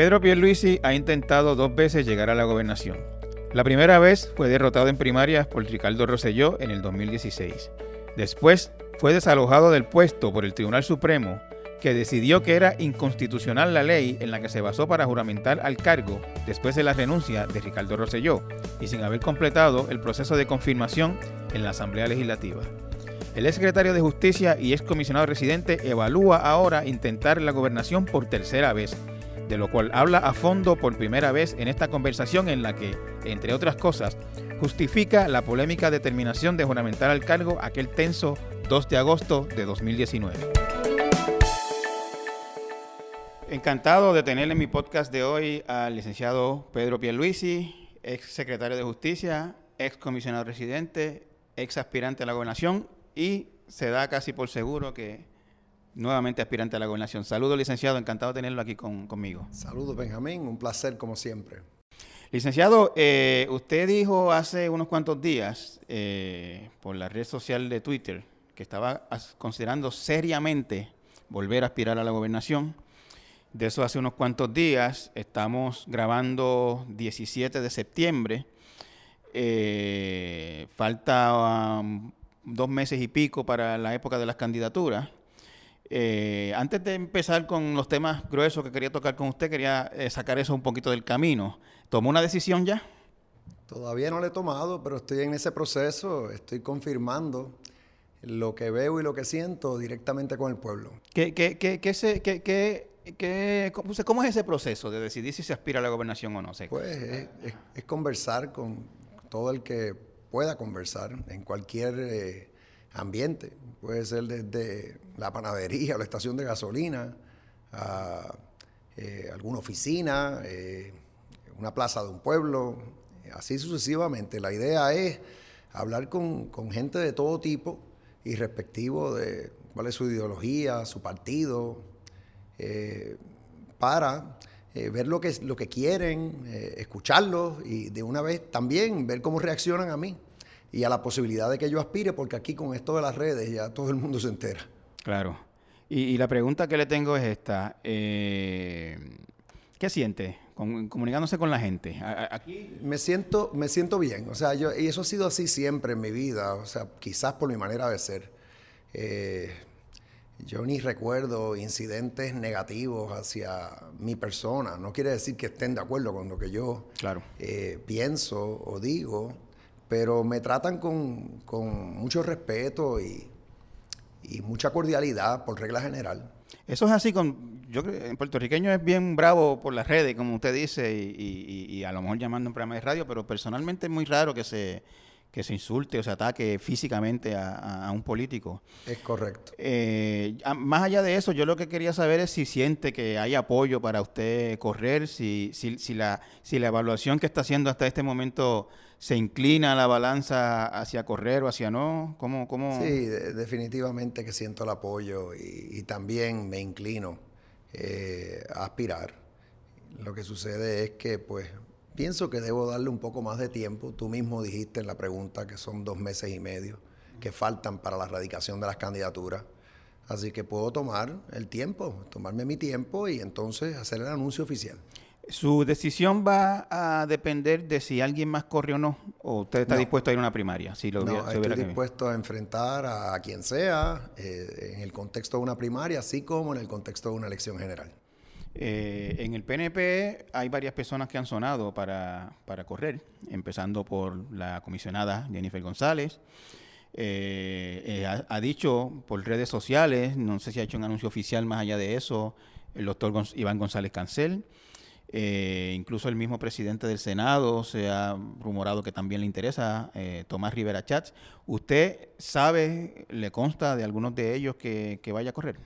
Pedro Pierluisi ha intentado dos veces llegar a la gobernación. La primera vez fue derrotado en primarias por Ricardo Rosselló en el 2016. Después fue desalojado del puesto por el Tribunal Supremo, que decidió que era inconstitucional la ley en la que se basó para juramentar al cargo después de la renuncia de Ricardo Rosselló y sin haber completado el proceso de confirmación en la Asamblea Legislativa. El ex secretario de Justicia y ex comisionado residente evalúa ahora intentar la gobernación por tercera vez, de lo cual habla a fondo por primera vez en esta conversación en la que, entre otras cosas, justifica la polémica determinación de juramentar al cargo aquel tenso 2 de agosto de 2019. Encantado de tener en mi podcast de hoy al licenciado Pedro Pierluisi, ex secretario de Justicia, ex comisionado residente, ex aspirante a la gobernación y se da casi por seguro que nuevamente aspirante a la gobernación. Saludos, licenciado, encantado de tenerlo aquí conmigo. Saludos, Benjamín, un placer como siempre. Licenciado, eh, usted dijo hace unos cuantos días eh, por la red social de Twitter que estaba considerando seriamente volver a aspirar a la gobernación. De eso hace unos cuantos días, estamos grabando 17 de septiembre. Eh, falta um, dos meses y pico para la época de las candidaturas. Eh, antes de empezar con los temas gruesos que quería tocar con usted, quería eh, sacar eso un poquito del camino. ¿Tomó una decisión ya? Todavía no la he tomado, pero estoy en ese proceso, estoy confirmando lo que veo y lo que siento directamente con el pueblo. ¿Qué, qué, qué, qué, se, qué, qué cómo, es ese proceso de decidir si se aspira a la gobernación o no? Pues es, es, conversar con todo el que pueda conversar en cualquier eh, ambiente. Puede ser desde la panadería, la estación de gasolina, a eh, alguna oficina, eh, una plaza de un pueblo, así sucesivamente. La idea es hablar con, gente de todo tipo y respectivo de cuál es su ideología, su partido, para ver lo que, lo que quieren, escucharlos y de una vez también ver cómo reaccionan a mí y a la posibilidad de que yo aspire, porque aquí con esto de las redes ya todo el mundo se entera. Claro. Y, la pregunta que le tengo es esta. Eh, ¿Qué siente comunicándose con la gente? aquí... Me siento, me siento bien. O sea, yo, y eso ha sido así siempre en mi vida. O sea, quizás por mi manera de ser. Eh, yo ni recuerdo incidentes negativos hacia mi persona. No quiere decir que estén de acuerdo con lo que yo claro. Eh, pienso o digo pero me tratan con, mucho respeto y, mucha cordialidad por regla general. Eso es así con, yo creo en puertorriqueño es bien bravo por las redes, como usted dice, y, a lo mejor llamando un programa de radio, pero personalmente es muy raro que se, que se insulte o se ataque físicamente a, un político. Es correcto. Eh, más allá de eso, yo lo que quería saber es si siente que hay apoyo para usted correr, si, si, si, la, si la evaluación que está haciendo hasta este momento se inclina la balanza hacia correr o hacia no? ¿Cómo, cómo? Sí, definitivamente que siento el apoyo y, también me inclino eh, a aspirar. Lo que sucede es que, pues, pienso que debo darle un poco más de tiempo. Tú mismo dijiste en la pregunta que son dos meses y medio que faltan para la erradicación de las candidaturas. Así que puedo tomar el tiempo, tomarme mi tiempo y entonces hacer el anuncio oficial. ¿Su decisión va a depender de si alguien más corre o no? ¿O usted está dispuesto a ir a una primaria? Si lo no, estoy dispuesto a enfrentar a, quien sea eh, en el contexto de una primaria, así como en el contexto de una elección general. Eh, en el PNP hay varias personas que han sonado para, correr, empezando por la comisionada Jennifer González. Eh, ha, dicho por redes sociales, no sé si ha hecho un anuncio oficial más allá de eso, el doctor Iván González Cancel. Eh, incluso el mismo presidente del Senado se ha rumorado que también le interesa, eh, Tomás Rivera Chats. ¿Usted sabe, le consta de algunos de ellos que, vaya a correr?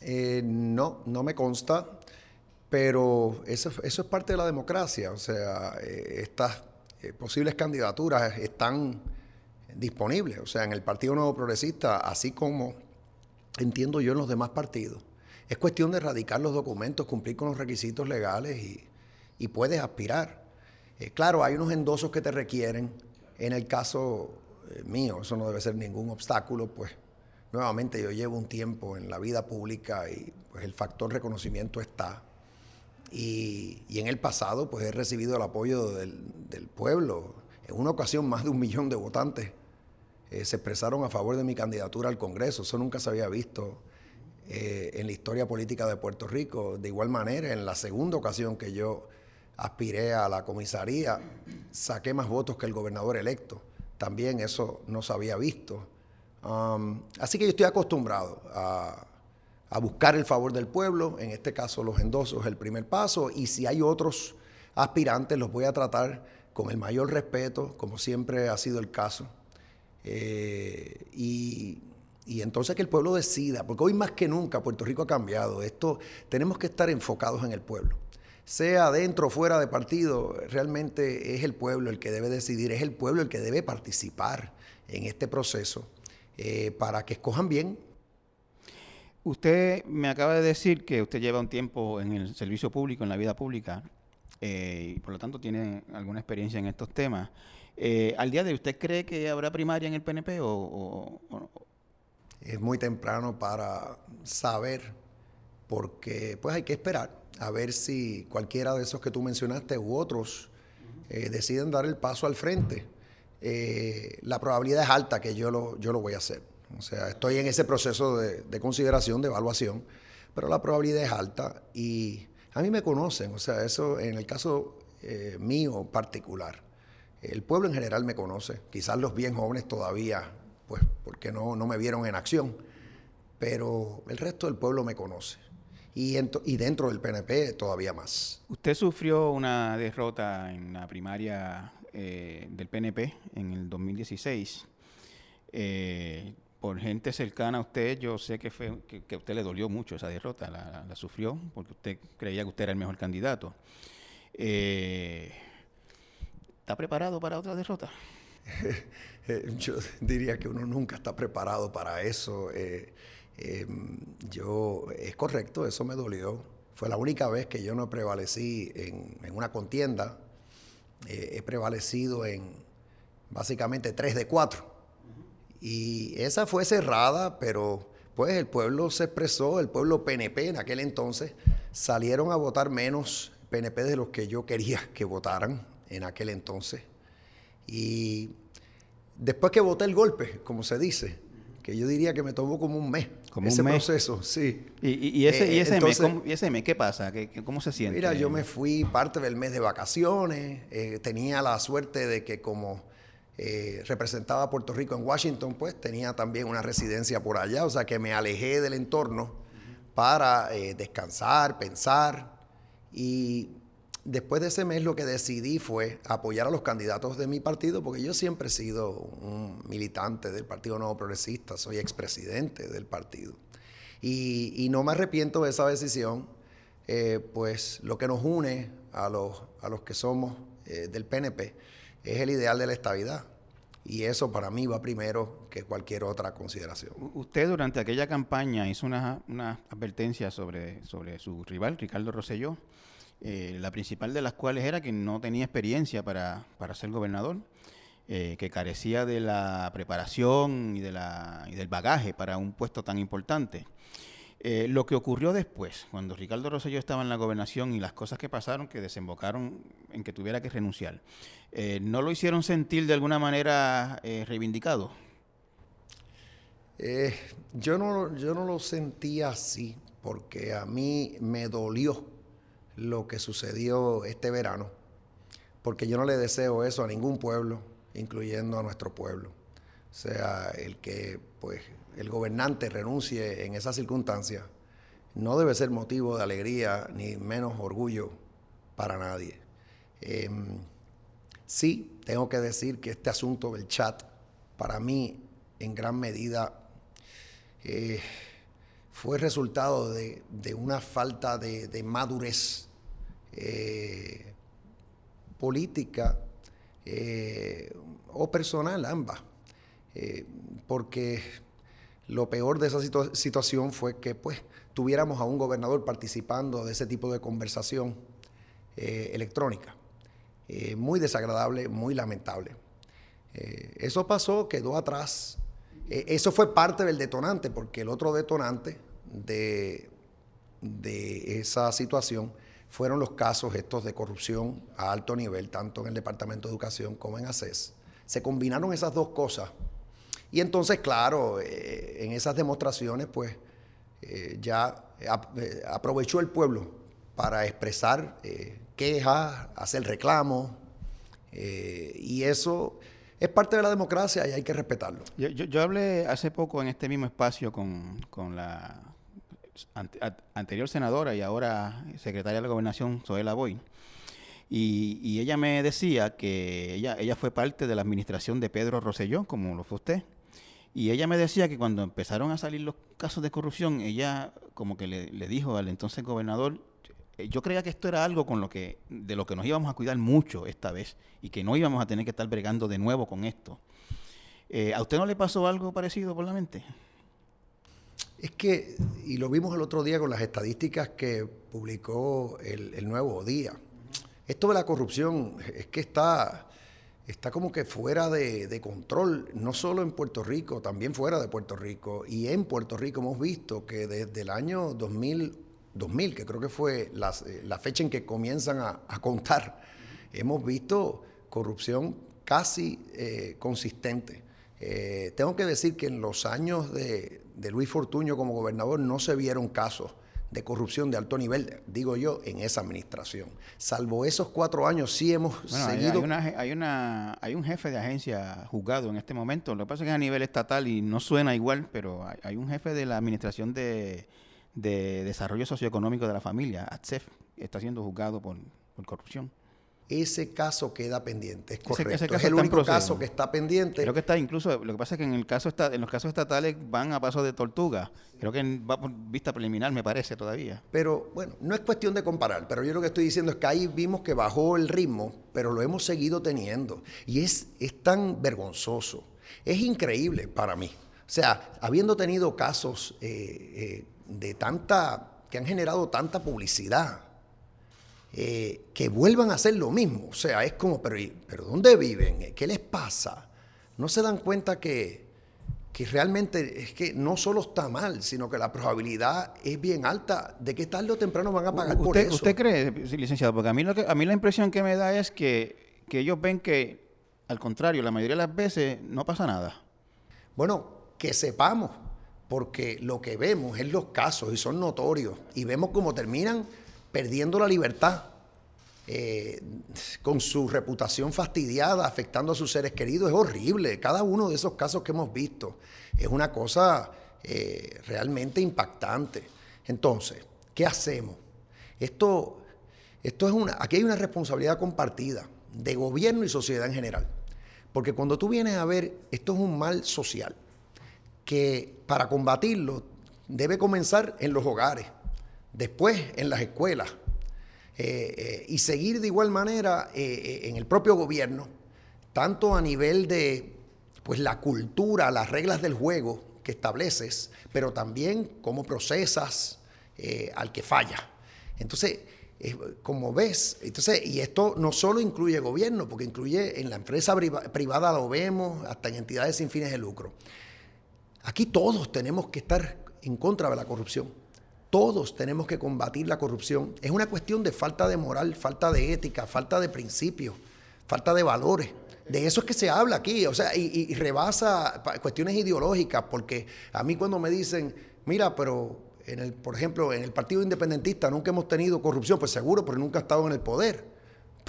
Eh, no, no me consta, pero eso, eso, es parte de la democracia. O sea, estas posibles candidaturas están disponibles. O sea, en el Partido Nuevo Progresista, así como entiendo yo en los demás partidos. Es cuestión de erradicar los documentos, cumplir con los requisitos legales y, puedes aspirar. Eh, claro, hay unos endosos que te requieren. En el caso eh, mío, eso no debe ser ningún obstáculo, pues nuevamente yo llevo un tiempo en la vida pública y pues el factor reconocimiento está. y, en el pasado pues he recibido el apoyo del, pueblo. En una ocasión más de un millón de votantes eh, se expresaron a favor de mi candidatura al Congreso. Eso nunca se había visto eh, en la historia política de Puerto Rico. De igual manera, en la segunda ocasión que yo aspiré a la comisaría, saqué más votos que el gobernador electo. También eso no se había visto. Um, así que yo estoy acostumbrado a, buscar el favor del pueblo, en este caso los endosos el primer paso, y si hay otros aspirantes los voy a tratar con el mayor respeto, como siempre ha sido el caso. Eh, y, y, entonces que el pueblo decida, porque hoy más que nunca Puerto Rico ha cambiado. Esto tenemos que estar enfocados en el pueblo. Sea dentro o fuera de partido, realmente es el pueblo el que debe decidir, es el pueblo el que debe participar en este proceso eh, para que escojan bien. Usted me acaba de decir que usted lleva un tiempo en el servicio público, en la vida pública, eh, y por lo tanto tiene alguna experiencia en estos temas. Eh, ¿Al día de hoy usted cree que habrá primaria en el PNP Es muy temprano para saber, porque pues hay que esperar a ver si cualquiera de esos que tú mencionaste u otros deciden dar el paso al frente. Eh, la probabilidad es alta que yo lo, yo lo voy a hacer. O sea, estoy en ese proceso de, consideración, de evaluación, pero la probabilidad es alta y a mí me conocen, o sea, eso en el caso eh, mío particular. El pueblo en general me conoce, quizás los bien jóvenes todavía, pues porque no, no me vieron en acción, pero el resto del pueblo me conoce. Y, y, dentro del PNP todavía más. Usted sufrió una derrota en la primaria eh, del PNP en el 2016. Eh, por gente cercana a usted, yo sé que, fue, que, a usted le dolió mucho esa derrota, la, sufrió, porque usted creía que usted era el mejor candidato. Eh, ¿Está preparado para otra derrota? yo diría que uno nunca está preparado para eso. Em, yo, es correcto, eso me dolió. Fue la única vez que yo no prevalecí en, en una contienda eh, he prevalecido en básicamente tres de cuatro. Y esa fue cerrada, pero pues el pueblo se expresó, el pueblo PNP en aquel entonces, salieron a votar menos PNP de los que yo quería que votaran en aquel entonces. Y después que voté el golpe, como se dice, que yo diría que me tomó como un mes. Como ese proceso, sí. ¿Y, ese, y ese, eh, mes, ¿cómo, ese, mes, qué pasa? ¿Qué, ¿Cómo se siente? Mira, yo me fui parte del mes de vacaciones. Eh, tenía la suerte de que como eh, representaba a Puerto Rico en Washington, pues tenía también una residencia por allá. O sea que me alejé del entorno para descansar, pensar. Y después de ese mes lo que decidí fue apoyar a los candidatos de mi partido, porque yo siempre he sido un militante del Partido Nuevo Progresista, soy expresidente del partido. Y, no me arrepiento de esa decisión, eh, pues lo que nos une a los, a los que somos eh, del PNP es el ideal de la estabilidad. Y eso para mí va primero que cualquier otra consideración. Usted durante aquella campaña hizo una, una advertencia sobre, sobre su rival, Ricardo Rosselló. Eh, la principal de las cuales era que no tenía experiencia para, ser gobernador, eh, que carecía de la preparación y, de la, del bagaje para un puesto tan importante. Eh, lo que ocurrió después, cuando Ricardo Rosselló estaba en la gobernación y las cosas que pasaron que desembocaron en que tuviera que renunciar, ¿no lo hicieron sentir de alguna manera reivindicado? yo, no, yo no lo sentía así, porque a mí me dolió lo que sucedió este verano, porque yo no le deseo eso a ningún pueblo, incluyendo a nuestro pueblo. O sea, el que pues el gobernante renuncie en esas circunstancias no debe ser motivo de alegría ni menos orgullo para nadie. Em, sí, tengo que decir que este asunto del chat, para mí, en gran medida, eh, fue resultado de, una falta de madurez eh, política eh, o personal, ambas. Eh, porque lo peor de esa situación fue que pues tuviéramos a un gobernador participando de ese tipo de conversación electrónica. muy desagradable, muy lamentable. eso pasó, quedó atrás. eso fue parte del detonante, porque el otro detonante de, de esa situación fueron los casos estos de corrupción a alto nivel, tanto en el Departamento de Educación como en ACES. Se combinaron esas dos cosas. Y entonces, claro, eh, en esas demostraciones, pues eh, ya eh, aprovechó el pueblo para expresar quejas, hacer reclamos, y eso es parte de la democracia y hay que respetarlo. Yo, hablé hace poco en este mismo espacio con, la anterior senadora y ahora secretaria de la gobernación, Zoela Boy. Y, ella me decía que ella, ella fue parte de la administración de Pedro Rosselló, como lo fue usted. Y ella me decía que cuando empezaron a salir los casos de corrupción, ella como que le, dijo al entonces gobernador, eh, yo creía que esto era algo con lo que, de lo que nos íbamos a cuidar mucho esta vez y que no íbamos a tener que estar bregando de nuevo con esto. Eh, ¿A usted no le pasó algo parecido por la mente? Es que, y lo vimos el otro día con las estadísticas que publicó el, Nuevo Día, esto de la corrupción es que está, está como que fuera de, control, no solo en Puerto Rico, también fuera de Puerto Rico. Y en Puerto Rico hemos visto que desde el año 2000 2000, que creo que fue la, fecha en que comienzan a, contar, hemos visto corrupción casi eh, consistente. Eh, tengo que decir que en los años de, Luis Fortuño como gobernador no se vieron casos de corrupción de alto nivel, digo yo, en esa administración. Salvo esos cuatro años, sí hemos seguido. Hay, una, hay, un jefe de agencia juzgado en este momento. Lo que pasa es que es a nivel estatal y no suena igual, pero hay un jefe de la administración de, de Desarrollo Socioeconómico de la Familia, ATSEF, está siendo juzgado por, corrupción. Ese caso queda pendiente, es correcto. es el único caso que está pendiente. Creo que está incluso, lo que pasa es que en el caso está, en los casos estatales van a paso de tortuga. Creo que va por vista preliminar, me parece todavía. Pero bueno, no es cuestión de comparar, pero yo lo que estoy diciendo es que ahí vimos que bajó el ritmo, pero lo hemos seguido teniendo. Y es, es tan vergonzoso, es increíble para mí. O sea, habiendo tenido casos eh, eh, de tanta, que han generado tanta publicidad, eh, que vuelvan a hacer lo mismo. O sea, es como, pero, pero ¿dónde viven? ¿Qué les pasa? No se dan cuenta que, que realmente es que no solo está mal, sino que la probabilidad es bien alta de que tarde o temprano van a pagar por eso. ¿Usted cree, licenciado? Porque a mí, lo que, a mí la impresión que me da es que, que ellos ven que, al contrario, la mayoría de las veces no pasa nada. Bueno, que sepamos porque lo que vemos es los casos y son notorios y vemos cómo terminan perdiendo la libertad, eh, con su reputación fastidiada, afectando a sus seres queridos. Es horrible. Cada uno de esos casos que hemos visto es una cosa eh, realmente impactante. Entonces, ¿qué hacemos? Esto, esto es una, aquí hay una responsabilidad compartida de gobierno y sociedad en general. Porque cuando tú vienes a ver, esto es un mal social que para combatirlo debe comenzar en los hogares, después en las escuelas eh, eh, y seguir de igual manera eh, en el propio gobierno, tanto a nivel de pues la cultura, las reglas del juego que estableces, pero también cómo procesas al que falla. Entonces, como ves, entonces, y esto no solo incluye gobierno, porque incluye en la empresa privada lo vemos, hasta en entidades sin fines de lucro. Aquí todos tenemos que estar en contra de la corrupción. Todos tenemos que combatir la corrupción. Es una cuestión de falta de moral, falta de ética, falta de principios, falta de valores. De eso es que se habla aquí, o sea, y, rebasa cuestiones ideológicas, porque a mí cuando me dicen, mira, pero en el, por ejemplo, en el Partido Independentista nunca hemos tenido corrupción, pues seguro, pero nunca ha estado en el poder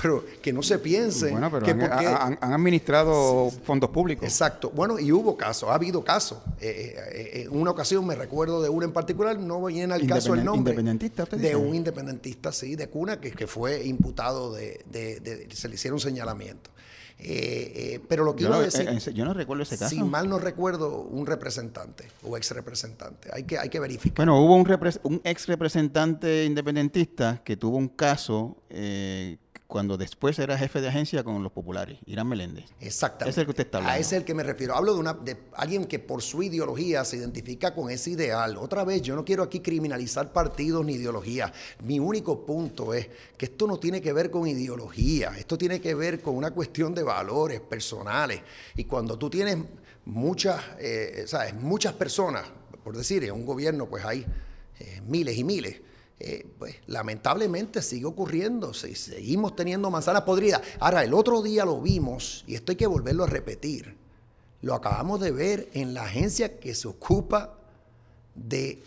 pero que no se piense. Bueno, pero han, administrado fondos públicos. Exacto. Bueno, y hubo casos, ha habido casos. Eh, eh, eh, en una ocasión me recuerdo de uno en particular, no viene al caso el nombre. ¿Independentista De un independentista, sí, de cuna, que, que fue imputado de, se le hicieron señalamientos. pero lo que yo decir, yo no recuerdo ese caso. Si mal no recuerdo, un representante o ex representante. Hay que, hay que verificar. Bueno, hubo un, un ex representante independentista que tuvo un caso cuando después era jefe de agencia con los populares, Irán Meléndez. Exactamente. Es el que usted está hablando. A ese es el que me refiero. Hablo de, una, de alguien que por su ideología se identifica con ese ideal. Otra vez, yo no quiero aquí criminalizar partidos ni ideologías. Mi único punto es que esto no tiene que ver con ideología, esto tiene que ver con una cuestión de valores personales. Y cuando tú tienes muchas, eh, ¿sabes? muchas personas, por decir, en un gobierno pues hay eh, miles y miles eh, pues lamentablemente sigue ocurriendo, seguimos teniendo manzanas podridas. Ahora, el otro día lo vimos, y esto hay que volverlo a repetir, lo acabamos de ver en la agencia que se ocupa de,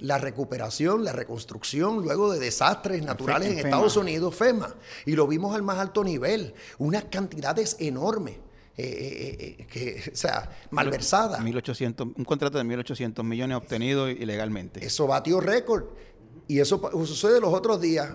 la recuperación, la reconstrucción luego de desastres naturales en, Estados Unidos, FEMA, y lo vimos al más alto nivel, unas cantidades enormes. Eh, eh, eh, que, o sea, malversada. 1800, un contrato de 1.800 millones obtenido ilegalmente. Eso batió récord. Y eso sucede los otros días.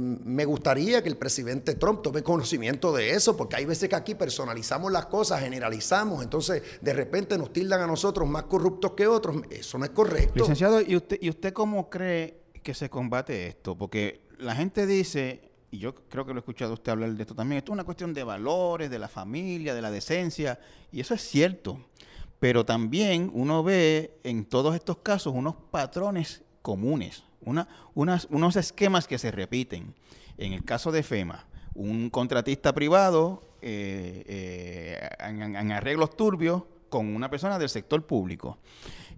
me gustaría que el presidente Trump tome conocimiento de eso, porque hay veces que aquí personalizamos las cosas, generalizamos, entonces de repente nos tildan a nosotros más corruptos que otros. Eso no es correcto. Licenciado, ¿y usted, ¿y usted cómo cree que se combate esto? Porque la gente dice, y yo creo que lo he escuchado usted hablar de esto también, esto es una cuestión de valores, de la familia, de la decencia, y eso es cierto. Pero también uno ve en todos estos casos unos patrones comunes, una, unos esquemas que se repiten. En el caso de FEMA, un contratista privado eh, eh, en arreglos turbios con una persona del sector público.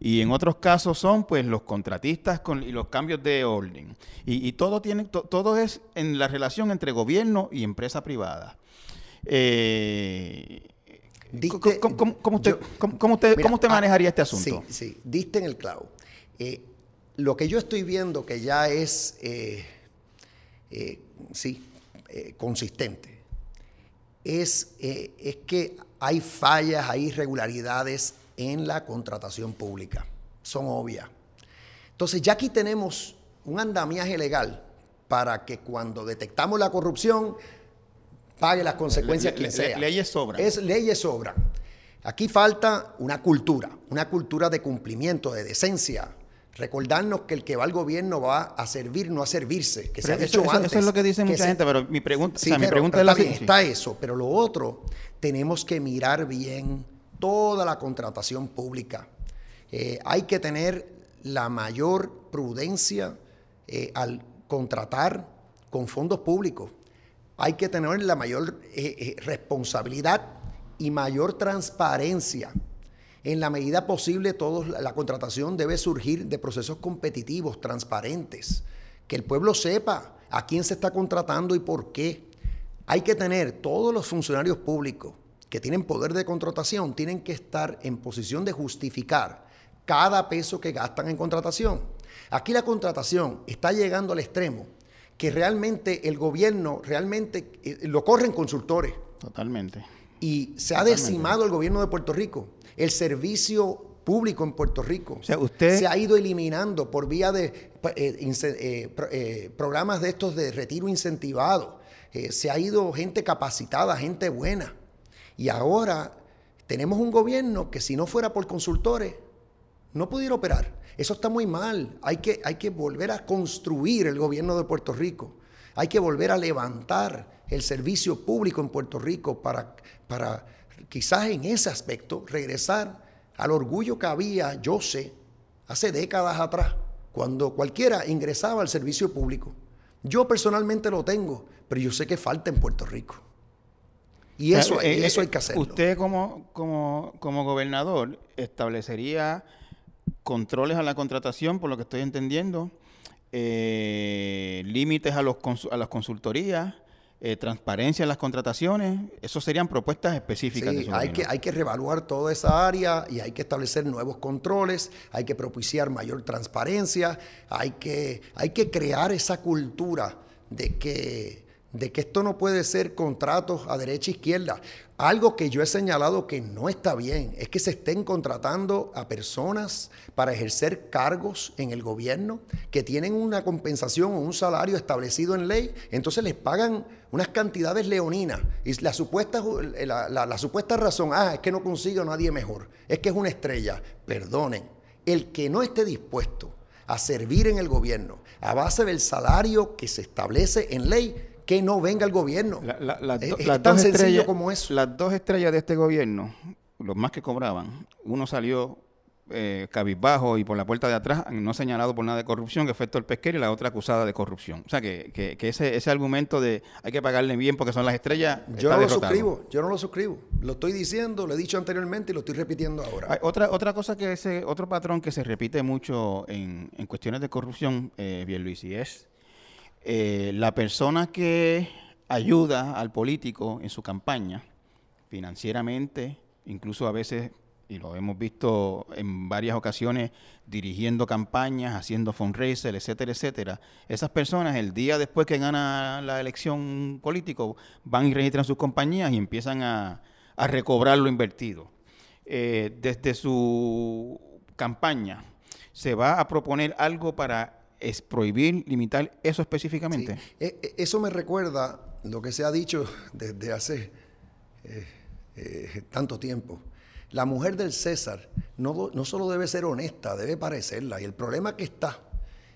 Y en otros casos son pues los contratistas con, y los cambios de orden. Y, todo, tiene, todo es en la relación entre gobierno y empresa privada. Eh, ¿cómo, usted, usted, manejaría este asunto? Sí, sí, diste en el clavo. Eh, lo que yo estoy viendo que ya es, eh, sí, consistente, es, es que hay fallas, hay irregularidades en la contratación pública. Son obvias. Entonces ya aquí tenemos un andamiaje legal para que cuando detectamos la corrupción pague las consecuencias que sea. leyes sobran. Es leyes sobran. Aquí falta una cultura, una cultura de cumplimiento, de decencia. Recordarnos que el que va al gobierno va a servir, no a servirse, que se ha dicho antes. Eso es lo que dice mucha gente, pero mi pregunta, sí, mi pregunta es la está, está eso, pero lo otro, tenemos que mirar bien toda la contratación pública. Eh, hay que tener la mayor prudencia eh, al contratar con fondos públicos. Hay que tener la mayor eh, responsabilidad y mayor transparencia. En la medida posible, la contratación debe surgir de procesos competitivos, transparentes, que el pueblo sepa a quién se está contratando y por qué. Hay que tener todos los funcionarios públicos que tienen poder de contratación tienen que estar en posición de justificar cada peso que gastan en contratación. Aquí la contratación está llegando al extremo que realmente el gobierno realmente eh, lo corren consultores. Totalmente. Y se ha decimado el gobierno de Puerto Rico. El servicio público en Puerto Rico o sea, usted... se ha ido eliminando por vía de eh, eh, programas de estos de retiro incentivado. se ha ido gente capacitada, gente buena. Y ahora tenemos un gobierno que si no fuera por consultores, no pudiera operar. Eso está muy mal. Hay que, hay que volver a construir el gobierno de Puerto Rico. Hay que volver a levantar el servicio público en Puerto Rico para, para quizás en ese aspecto regresar al orgullo que había, yo sé, hace décadas atrás, cuando cualquiera ingresaba al servicio público. Yo personalmente lo tengo, pero yo sé que falta en Puerto Rico. Y eso, eh, eso hay que hacerlo. Usted como, como, como gobernador establecería controles a la contratación, por lo que estoy entendiendo, eh, límites a, los, a las consultorías, eh, transparencia en las contrataciones, eso serían propuestas específicas. Sí, hay, que, hay que reevaluar toda esa área y hay que establecer nuevos controles, hay que propiciar mayor transparencia, hay que, hay que crear esa cultura de que de que esto no puede ser contratos a derecha e izquierda. Algo que yo he señalado que no está bien es que se estén contratando a personas para ejercer cargos en el gobierno que tienen una compensación o un salario establecido en ley, entonces les pagan unas cantidades leoninas y la supuesta, la, supuesta razón, ah, es que no consigo a nadie mejor, es que es una estrella. Perdonen, el que no esté dispuesto a servir en el gobierno a base del salario que se establece en ley, que no venga el gobierno. es, tan sencillo como eso. Las dos estrellas de este gobierno, los más que cobraban, uno salió eh, cabizbajo y por la puerta de atrás, no señalado por nada de corrupción, que fue Héctor Pesquera y la otra acusada de corrupción. O sea, que, que, ese, ese argumento de hay que pagarle bien porque son las estrellas. Yo no lo suscribo, yo no lo suscribo. Lo estoy diciendo, lo he dicho anteriormente y lo estoy repitiendo ahora. otra, otra cosa que ese, otro patrón que se repite mucho en, en cuestiones de corrupción, eh, bien Luis, y es eh, la persona que ayuda al político en su campaña financieramente, incluso a veces y lo hemos visto en varias ocasiones dirigiendo campañas, haciendo fundraiser, etcétera, etcétera. Esas personas el día después que gana la elección político van y registran sus compañías y empiezan a, recobrar lo invertido. Eh, desde su campaña, ¿se va a proponer algo para es prohibir, limitar eso específicamente? E, e, eso me recuerda lo que se ha dicho desde hace eh, eh, tanto tiempo la mujer del César no, no solo debe ser honesta, debe parecerla. Y el problema que está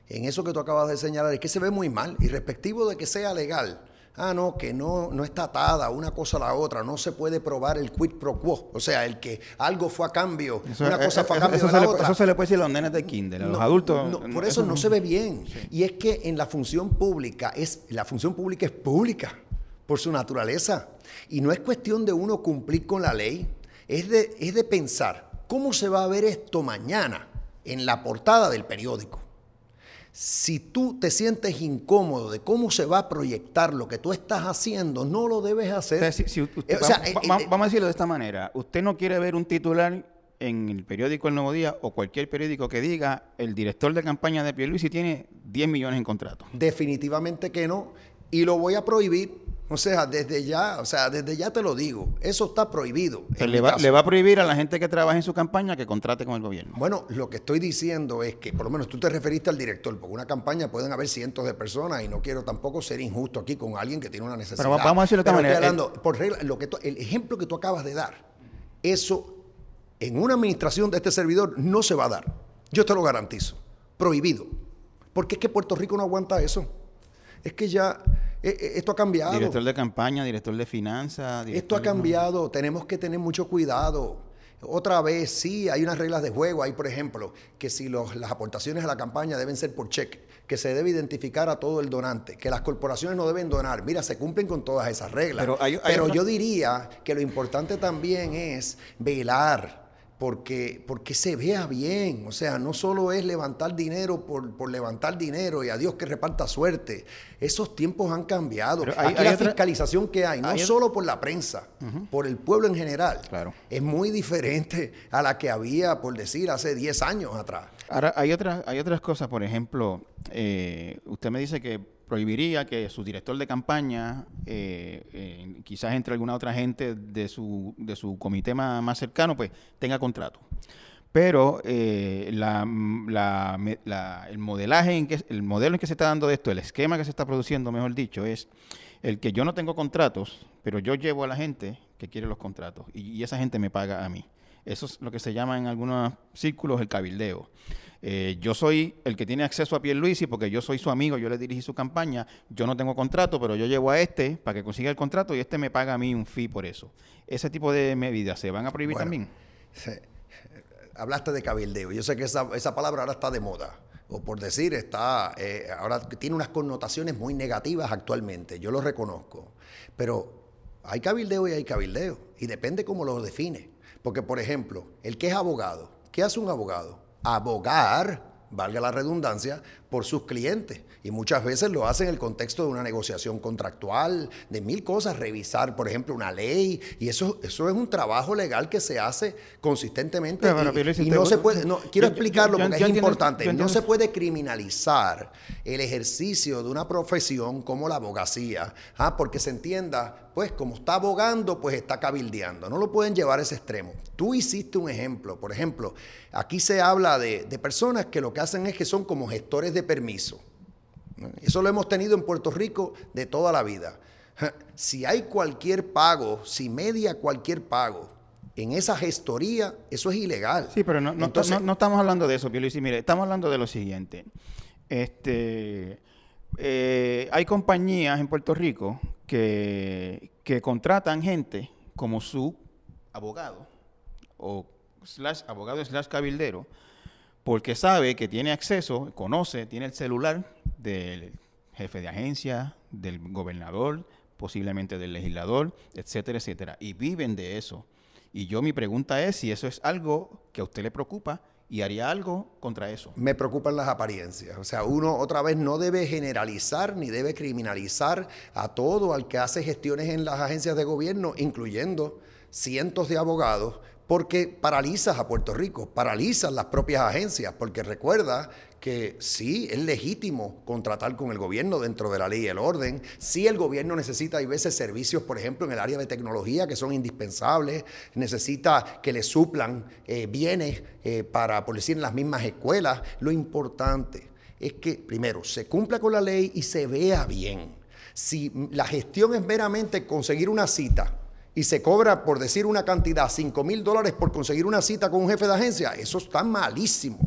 en eso que tú acabas de señalar es que se ve muy mal, irrespectivo de que sea legal. Ah, no, que no, no está atada una cosa a la otra, no se puede probar el quid pro quo, o sea, el que algo fue a cambio, una cosa fue a cambio de la otra. Eso se le puede decir a los nenes de kinder, a los adultos. por eso, no se ve bien. Y es que en la función pública, es, la función pública es pública por su naturaleza. Y no es cuestión de uno cumplir con la ley, es de, es de pensar cómo se va a ver esto mañana en la portada del periódico. Si tú te sientes incómodo de cómo se va a proyectar lo que tú estás haciendo, no lo debes hacer. vamos, a decirlo de esta manera. Usted no quiere ver un titular en el periódico El Nuevo Día o cualquier periódico que diga el director de campaña de Pierluisi tiene 10 millones en contrato. Definitivamente que no. Y lo voy a prohibir o sea, desde ya, o sea, desde ya te lo digo, eso está prohibido. Le va, le va, a prohibir a la gente que trabaja en su campaña que contrate con el gobierno. Bueno, lo que estoy diciendo es que, por lo menos tú te referiste al director, porque una campaña pueden haber cientos de personas y no quiero tampoco ser injusto aquí con alguien que tiene una necesidad. Pero vamos a decirlo de esta manera. Hablando, por regla, lo que el ejemplo que tú acabas de dar, eso en una administración de este servidor no se va a dar. Yo te lo garantizo. Prohibido. Porque es que Puerto Rico no aguanta eso. Es que ya esto ha cambiado. Director de campaña, director de finanzas. Esto ha cambiado, tenemos que tener mucho cuidado. Otra vez, sí, hay unas reglas de juego. Hay, por ejemplo, que si las aportaciones a la campaña deben ser por cheque, que se debe identificar a todo el donante, que las corporaciones no deben donar. Mira, se cumplen con todas esas reglas. Pero, yo diría que lo importante también es velar porque, porque se vea bien. O sea, no solo es levantar dinero por, levantar dinero y a Dios que reparta suerte. Esos tiempos han cambiado. Aquí la fiscalización que hay, no solo por la prensa, por el pueblo en general, claro. es muy diferente a la que había, por decir, hace 10 años atrás. Ahora, hay otras, hay otras cosas, por ejemplo, eh, usted me dice que prohibiría que su director de campaña, eh, eh, quizás entre alguna otra gente de su, de su comité más, cercano, pues tenga contrato. Pero eh, la, el modelaje en que, el modelo en que se está dando esto, el esquema que se está produciendo, mejor dicho, es el que yo no tengo contratos, pero yo llevo a la gente que quiere los contratos y esa gente me paga a mí. Eso es lo que se llama en algunos círculos el cabildeo. Eh, yo soy el que tiene acceso a Pierluisi porque yo soy su amigo, yo le dirigí su campaña, yo no tengo contrato, pero yo llevo a este para que consiga el contrato y este me paga a mí un fee por eso. Ese tipo de medidas se van a prohibir también. hablaste de cabildeo, yo sé que esa, palabra ahora está de moda o por decir, está, eh, ahora tiene unas connotaciones muy negativas actualmente, yo lo reconozco, pero hay cabildeo y hay cabildeo, y depende cómo lo define. Porque, por ejemplo, el que es abogado, ¿qué hace un abogado? Abogar, valga la redundancia, por sus clientes. Y muchas veces lo hacen en el contexto de una negociación contractual, de mil cosas, revisar, por ejemplo, una ley. Y eso, eso es un trabajo legal que se hace consistentemente. y, no se puede, no, quiero explicarlo porque es importante. no se puede criminalizar el ejercicio de una profesión como la abogacía, ¿ah? porque se entienda, pues como está abogando, pues está cabildeando. No lo pueden llevar a ese extremo. Tú hiciste un ejemplo, por ejemplo, aquí se habla de, de personas que lo que hacen es que son como gestores de permiso. Eso lo hemos tenido en Puerto Rico de toda la vida. Si hay cualquier pago, si media cualquier pago en esa gestoría, eso es ilegal. Sí, pero no, no, estamos hablando de eso, Luis. Mire, estamos hablando de lo siguiente. Este, eh, hay compañías en Puerto Rico que, que contratan gente como su abogado o slash abogado slash cabildero, porque sabe que tiene acceso, conoce, tiene el celular del jefe de agencia, del gobernador, posiblemente del legislador, etcétera, etcétera. Y viven de eso. Y yo mi pregunta es si eso es algo que a usted le preocupa y haría algo contra eso. Me preocupan las apariencias. O sea, uno otra vez no debe generalizar ni debe criminalizar a todo al que hace gestiones en las agencias de gobierno, incluyendo cientos de abogados porque paralizas a Puerto Rico, paralizas las propias agencias, porque recuerda que sí, es legítimo contratar con el gobierno dentro de la ley y el orden, sí el gobierno necesita a veces servicios, por ejemplo, en el área de tecnología que son indispensables, necesita que le suplan eh, bienes eh, para, por decir, en las mismas escuelas. Lo importante es que, primero, se cumpla con la ley y se vea bien. Si la gestión es meramente conseguir una cita, y se cobra, por decir una cantidad, 5 mil dólares por conseguir una cita con un jefe de agencia, eso está malísimo.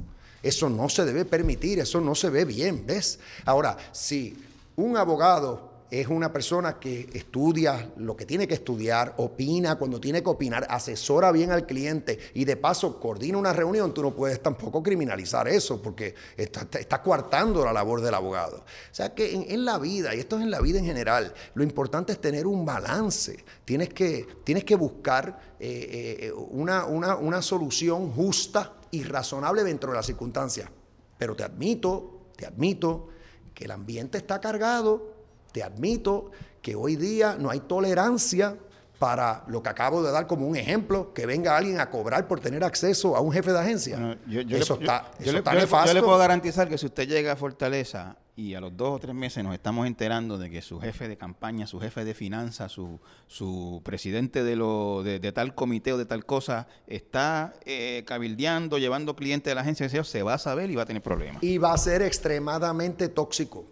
Eso no se debe permitir, eso no se ve bien, ¿ves? Ahora, si un abogado es una persona que estudia lo que tiene que estudiar, opina cuando tiene que opinar, asesora bien al cliente y de paso coordina una reunión, tú no puedes tampoco criminalizar eso porque está, coartando la labor del abogado. O sea que en, la vida, y esto es en la vida en general, lo importante es tener un balance. Tienes que, tienes que buscar eh, eh, una, una solución justa y razonable dentro de las circunstancias. Pero te admito, te admito que el ambiente está cargado te admito que hoy día no hay tolerancia para lo que acabo de dar como un ejemplo, que venga alguien a cobrar por tener acceso a un jefe de agencia. yo, eso está, yo, le, yo, le, puedo garantizar que si usted llega a Fortaleza y a los dos o tres meses nos estamos enterando de que su jefe de campaña, su jefe de finanzas, su, su presidente de, lo, de, tal comité o de tal cosa está eh, cabildeando, llevando clientes de la agencia, se va a saber y va a tener problemas. Y va a ser extremadamente tóxico.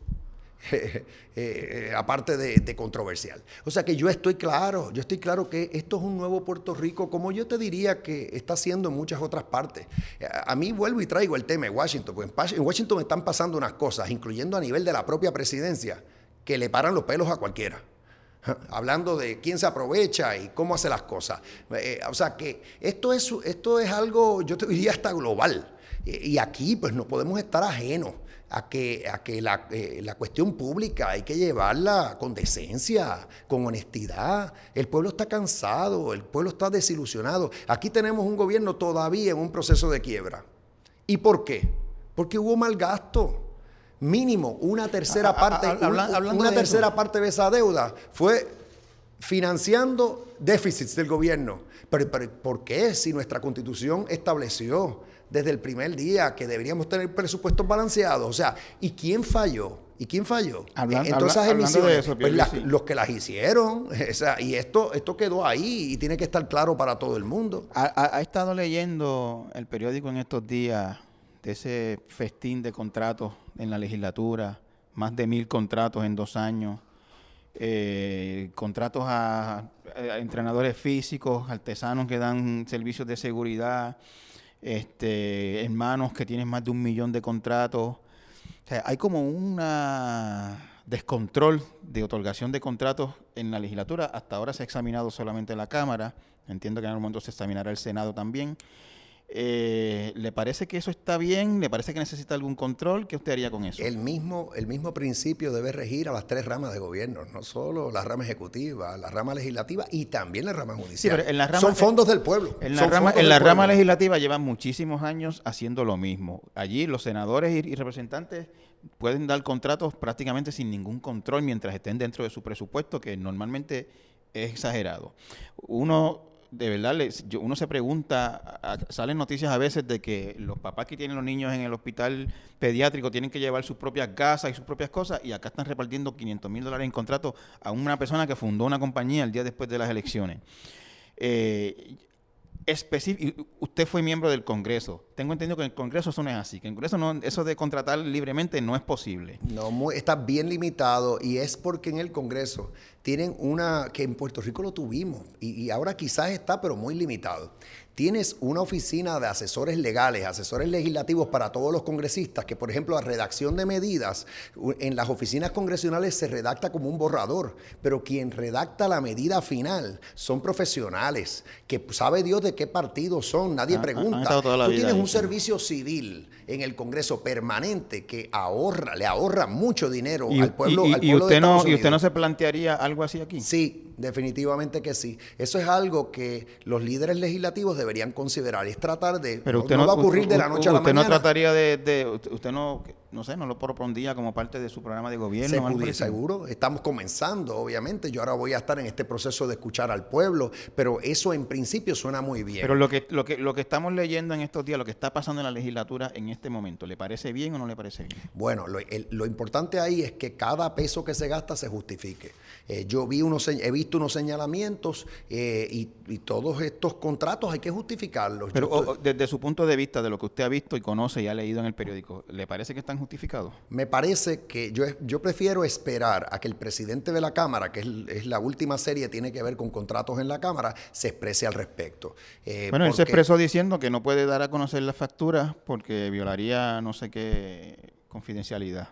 Eh, aparte de, controversial. O sea que yo estoy claro, yo estoy claro que esto es un nuevo Puerto Rico, como yo te diría que está haciendo en muchas otras partes. A, mí vuelvo y traigo el tema de Washington, porque en Washington están pasando unas cosas, incluyendo a nivel de la propia presidencia, que le paran los pelos a cualquiera hablando de quién se aprovecha y cómo hace las cosas. Eh, o sea que esto es, esto es algo, yo te diría hasta global. Y aquí pues no podemos estar ajenos a que, a que la, eh, la, cuestión pública hay que llevarla con decencia, con honestidad. El pueblo está cansado, el pueblo está desilusionado. Aquí tenemos un gobierno todavía en un proceso de quiebra. ¿Y por qué? Porque hubo mal gasto. Mínimo una tercera parte, una tercera parte de esa deuda fue financiando déficits del gobierno. Pero, pero ¿por qué? Si nuestra constitución estableció desde el primer día que deberíamos tener presupuestos balanceados. O sea, ¿y quién falló? ¿Y quién falló? Entonces, emisiones, pues los que las hicieron. O sea, y esto, esto quedó ahí y tiene que estar claro para todo el mundo. ¿Ha, estado leyendo el periódico en estos días de ese festín de contratos en la legislatura? Más de mil contratos en dos años. Eh, contratos a, entrenadores físicos, artesanos que dan servicios de seguridad, este, hermanos que tienen más de un millón de contratos. hay como un descontrol de otorgación de contratos en la legislatura. Hasta ahora se ha examinado solamente la Cámara. Entiendo que en algún momento se examinará el Senado también. Eh, ¿Le parece que eso está bien? ¿Le parece que necesita algún control? ¿Qué usted haría con eso? El mismo, el mismo principio debe regir a las tres ramas de gobierno, no solo la rama ejecutiva, la rama legislativa y también la rama judicial. Son fondos del pueblo. En la, rama, en la rama legislativa llevan muchísimos años haciendo lo mismo. Allí los senadores y, y representantes pueden dar contratos prácticamente sin ningún control mientras estén dentro de su presupuesto, que normalmente es exagerado. Uno de verdad, uno se pregunta, salen noticias a veces de que los papás que tienen los niños en el hospital pediátrico tienen que llevar sus propias casas y sus propias cosas y acá están repartiendo 500 mil dólares en contrato a una persona que fundó una compañía el día después de las elecciones. Eh, usted fue miembro del Congreso. Tengo entendido que en el Congreso eso no es así, que en el Congreso no, eso de contratar libremente no es posible. No, está bien limitado y es porque en el Congreso tienen una, que en Puerto Rico lo tuvimos y, ahora quizás está, pero muy limitado. Tienes una oficina de asesores legales, asesores legislativos para todos los congresistas, que por ejemplo la redacción de medidas en las oficinas congresionales se redacta como un borrador, pero quien redacta la medida final son profesionales, que sabe Dios de qué partido son, nadie pregunta. Tú tienes un servicio civil en el Congreso permanente que ahorra, le ahorra mucho dinero al pueblo. Y, al usted no, ¿Y usted no se plantearía algo así aquí? Sí, definitivamente que sí. Eso es algo que los líderes legislativos deberían considerar. Es tratar de... Pero usted no, va a ocurrir de la noche a la mañana. Usted no trataría de... Usted no no sé, no lo propondría como parte de su programa de gobierno. Se seguro, estamos comenzando, obviamente. Yo ahora voy a estar en este proceso de escuchar al pueblo, pero eso en principio suena muy bien. Pero lo que, lo que, lo que estamos leyendo en estos días, lo que está pasando en la legislatura en este momento, ¿le parece bien o no le parece bien? Bueno, lo, importante ahí es que cada peso que se gasta se justifique. Eh, yo vi unos, he visto unos señalamientos eh, y, todos estos contratos hay que justificarlos. Pero desde su punto de vista, de lo que usted ha visto y conoce y ha leído en el periódico, ¿le parece que están justificado? Me parece que yo, yo prefiero esperar a que el presidente de la Cámara, que es, la última serie, tiene que ver con contratos en la Cámara, se exprese al respecto. Eh, bueno, él se expresó diciendo que no puede dar a conocer las facturas porque violaría no sé qué confidencialidad.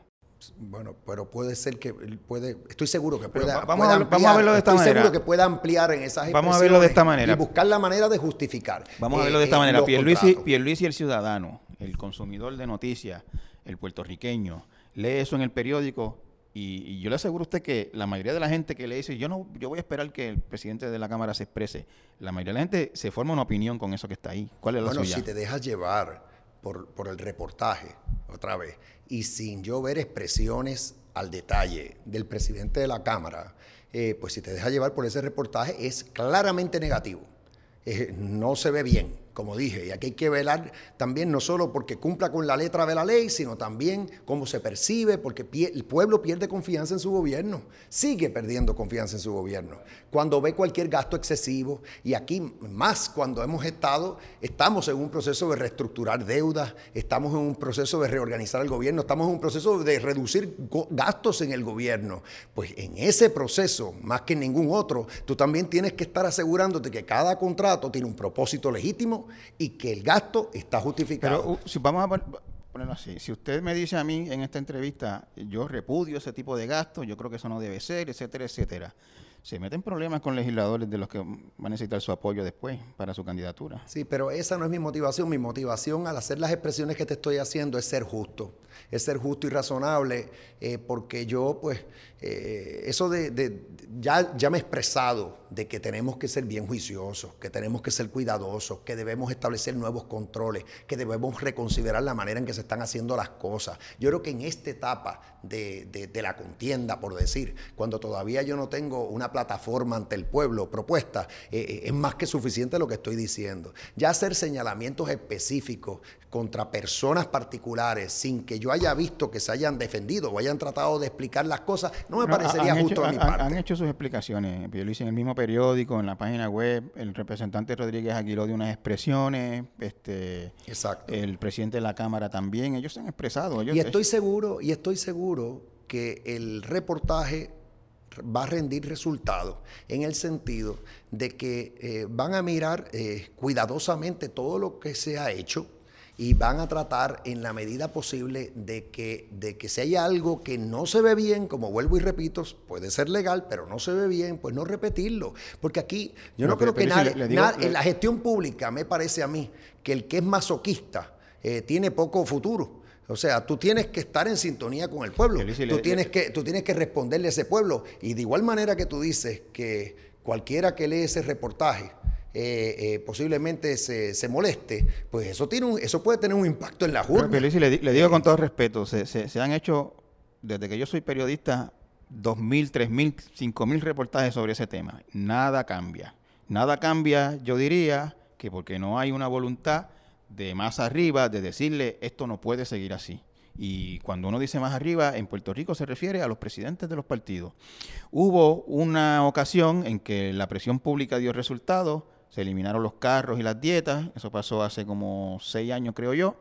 Bueno, pero puede ser que puede, estoy seguro que pueda. Vamos, a, vamos, a, verlo de esta manera. Estoy seguro que pueda ampliar en esas Vamos a verlo de esta manera. Y buscar la manera de justificar. Vamos a verlo de esta eh, manera. Pierluisi, Pierluisi y el ciudadano, el consumidor de noticias, el puertorriqueño, lee eso en el periódico y, yo le aseguro a usted que la mayoría de la gente que le dice, yo no, yo voy a esperar que el presidente de la Cámara se exprese, la mayoría de la gente se forma una opinión con eso que está ahí. ¿Cuál es la bueno, si te dejas llevar por, por el reportaje, otra vez, y sin yo ver expresiones al detalle del presidente de la Cámara, eh, pues si te dejas llevar por ese reportaje es claramente negativo. Eh, no se ve bien como dije, y aquí hay que velar también no solo porque cumpla con la letra de la ley, sino también cómo se percibe, porque el pueblo pierde confianza en su gobierno, sigue perdiendo confianza en su gobierno. Cuando ve cualquier gasto excesivo, y aquí más cuando hemos estado, estamos en un proceso de reestructurar deudas, estamos en un proceso de reorganizar el gobierno, estamos en un proceso de reducir gastos en el gobierno. Pues en ese proceso, más que en ningún otro, tú también tienes que estar asegurándote que cada contrato tiene un propósito legítimo, y que el gasto está justificado. Pero uh, si vamos a ponerlo así, si usted me dice a mí en esta entrevista, yo repudio ese tipo de gasto, yo creo que eso no debe ser, etcétera, etcétera se meten problemas con legisladores de los que van a necesitar su apoyo después para su candidatura. Sí, pero esa no es mi motivación. Mi motivación al hacer las expresiones que te estoy haciendo es ser justo. Es ser justo y razonable, eh, porque yo, pues, eh, eso de, ya, ya me he expresado de que tenemos que ser bien juiciosos, que tenemos que ser cuidadosos, que debemos establecer nuevos controles, que debemos reconsiderar la manera en que se están haciendo las cosas. Yo creo que en esta etapa de, de la contienda, por decir, cuando todavía yo no tengo una plataforma ante el pueblo propuesta, eh, es más que suficiente lo que estoy diciendo. Ya hacer señalamientos específicos contra personas particulares sin que yo haya visto que se hayan defendido o hayan tratado de explicar las cosas, no me parecería justo a mi parte. Han hecho sus explicaciones. Yo lo hice en el mismo periódico, en la página web. El representante Rodríguez Aguiló dio unas expresiones. Este, Exacto. El presidente de la Cámara también. Ellos se han expresado. y estoy seguro, y estoy seguro que el reportaje va a rendir resultados en el sentido de que eh, van a mirar eh, cuidadosamente todo lo que se ha hecho y van a tratar en la medida posible de que, de que si hay algo que no se ve bien, como vuelvo y repito, puede ser legal, pero no se ve bien, pues no repetirlo. Porque aquí yo no, creo que nadie, en la gestión pública me parece a mí que el que es masoquista eh, tiene poco futuro. O sea, tú tienes que estar en sintonía con el pueblo. Tú tienes, que, tú tienes que responderle a ese pueblo. Y de igual manera que tú dices que cualquiera que lee ese reportaje eh, eh, posiblemente se, moleste, pues eso, tiene un, eso puede tener un impacto en la Junta. le, le, digo con todo respeto, se, se, han hecho, desde que yo soy periodista, 2.000, 3.000, 5.000 reportajes sobre ese tema. Nada cambia. Nada cambia, yo diría, que porque no hay una voluntad de más arriba, de decirle esto no puede seguir así. Y cuando uno dice más arriba, en Puerto Rico se refiere a los presidentes de los partidos. Hubo una ocasión en que la presión pública dio resultados, se eliminaron los carros y las dietas, eso pasó hace como seis años creo yo,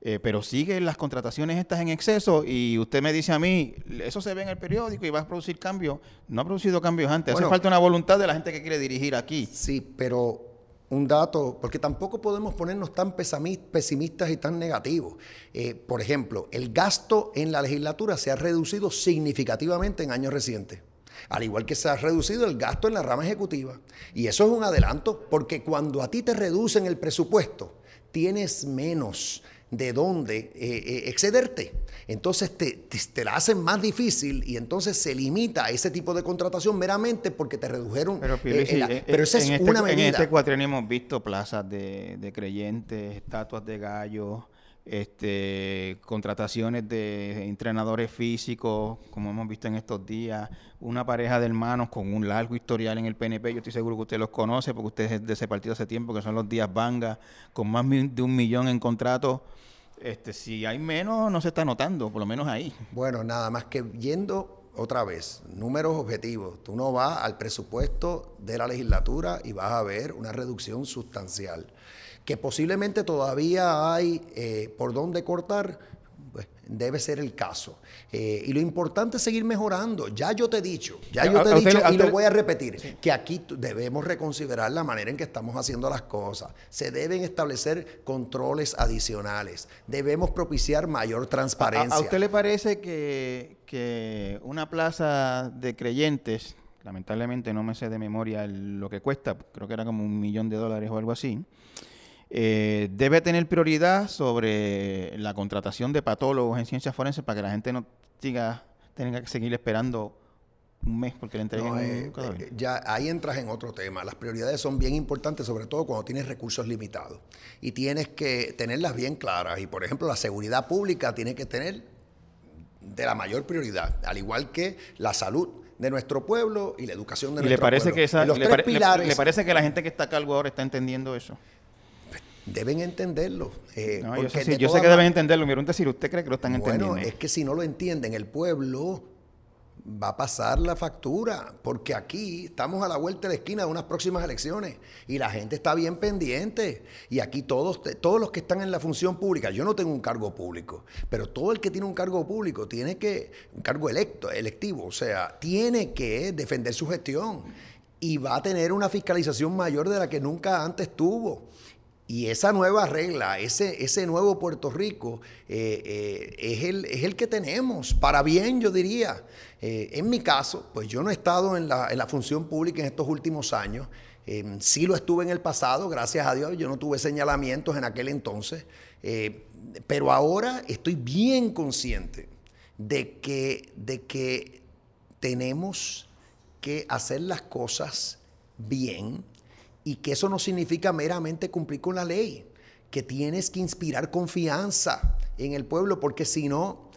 eh, pero siguen las contrataciones estas en exceso y usted me dice a mí, eso se ve en el periódico y va a producir cambios. No ha producido cambios antes, hace falta una voluntad de la gente que quiere dirigir aquí. Sí, pero un dato, porque tampoco podemos ponernos tan pesimistas y tan negativos. Eh, por ejemplo, el gasto en la legislatura se ha reducido significativamente en años recientes. Al igual que se ha reducido el gasto en la rama ejecutiva. Y eso es un adelanto, porque cuando a ti te reducen el presupuesto, tienes menos de dónde eh, eh, excederte. Entonces te, te, la hacen más difícil y entonces se limita ese tipo de contratación meramente porque te redujeron. Pero, eh, pero esa es este, una medida. En este cuatrienio hemos visto plazas de, de creyentes, estatuas de gallos, este, contrataciones de entrenadores físicos, como hemos visto en estos días, una pareja de hermanos con un largo historial en el PNP, yo estoy seguro que usted los conoce porque usted es de ese partido hace tiempo, que son los Díaz Vanga, con más de un millón en contratos este, si hay menos, no se está notando, por lo menos ahí. Bueno, nada más que yendo otra vez, números objetivos. Tú no vas al presupuesto de la legislatura y vas a ver una reducción sustancial. Que posiblemente todavía hay eh, por dónde cortar, pues, debe ser el caso. Eh, y lo importante es seguir mejorando. Ya yo te he dicho, ya yo te he dicho y lo voy a repetir, que aquí debemos reconsiderar la manera en que estamos haciendo las cosas. Se deben establecer controles adicionales. Debemos propiciar mayor transparencia. ¿A, usted le parece que, que una plaza de creyentes, lamentablemente no me sé de memoria lo que cuesta, creo que era como un millón de dólares o algo así, eh, debe tener prioridad sobre la contratación de patólogos en ciencias forenses para que la gente no tenga que seguir esperando un mes porque le entreguen eh, eh, ya ahí entras en otro tema. Las prioridades son bien importantes, sobre todo cuando tienes recursos limitados. Y tienes que tenerlas bien claras. Y por ejemplo, la seguridad pública tiene que tener de la mayor prioridad, al igual que la salud de nuestro pueblo y la educación de ¿Y nuestro le parece pueblo. Que esa, los le, tres pilares, le, parece que la gente que está a cargo ahora está entendiendo eso? Deben entenderlo. Eh, yo sé, yo sé que deben entenderlo. Mi pregunta es si usted cree que lo están entendiendo. Bueno, es que si no lo entienden, el pueblo va a pasar la factura, porque aquí estamos a la vuelta de la esquina de unas próximas elecciones y la gente está bien pendiente. Y aquí todos, todos los que están en la función pública, yo no tengo un cargo público, pero todo el que tiene un cargo público tiene que, un cargo electo, electivo, o sea, tiene que defender su gestión y va a tener una fiscalización mayor de la que nunca antes tuvo. Y esa nueva regla, ese, ese nuevo Puerto Rico, eh, eh, es, el, es, el, que tenemos, para bien yo diría. Eh, en mi caso, pues yo no he estado en la, en la función pública en estos últimos años. sí lo estuve en el pasado, gracias a Dios, yo no tuve señalamientos en aquel entonces. pero ahora estoy bien consciente de que, de que tenemos que hacer las cosas bien y que eso no significa meramente cumplir con la ley, que tienes que inspirar confianza en el pueblo, porque si no,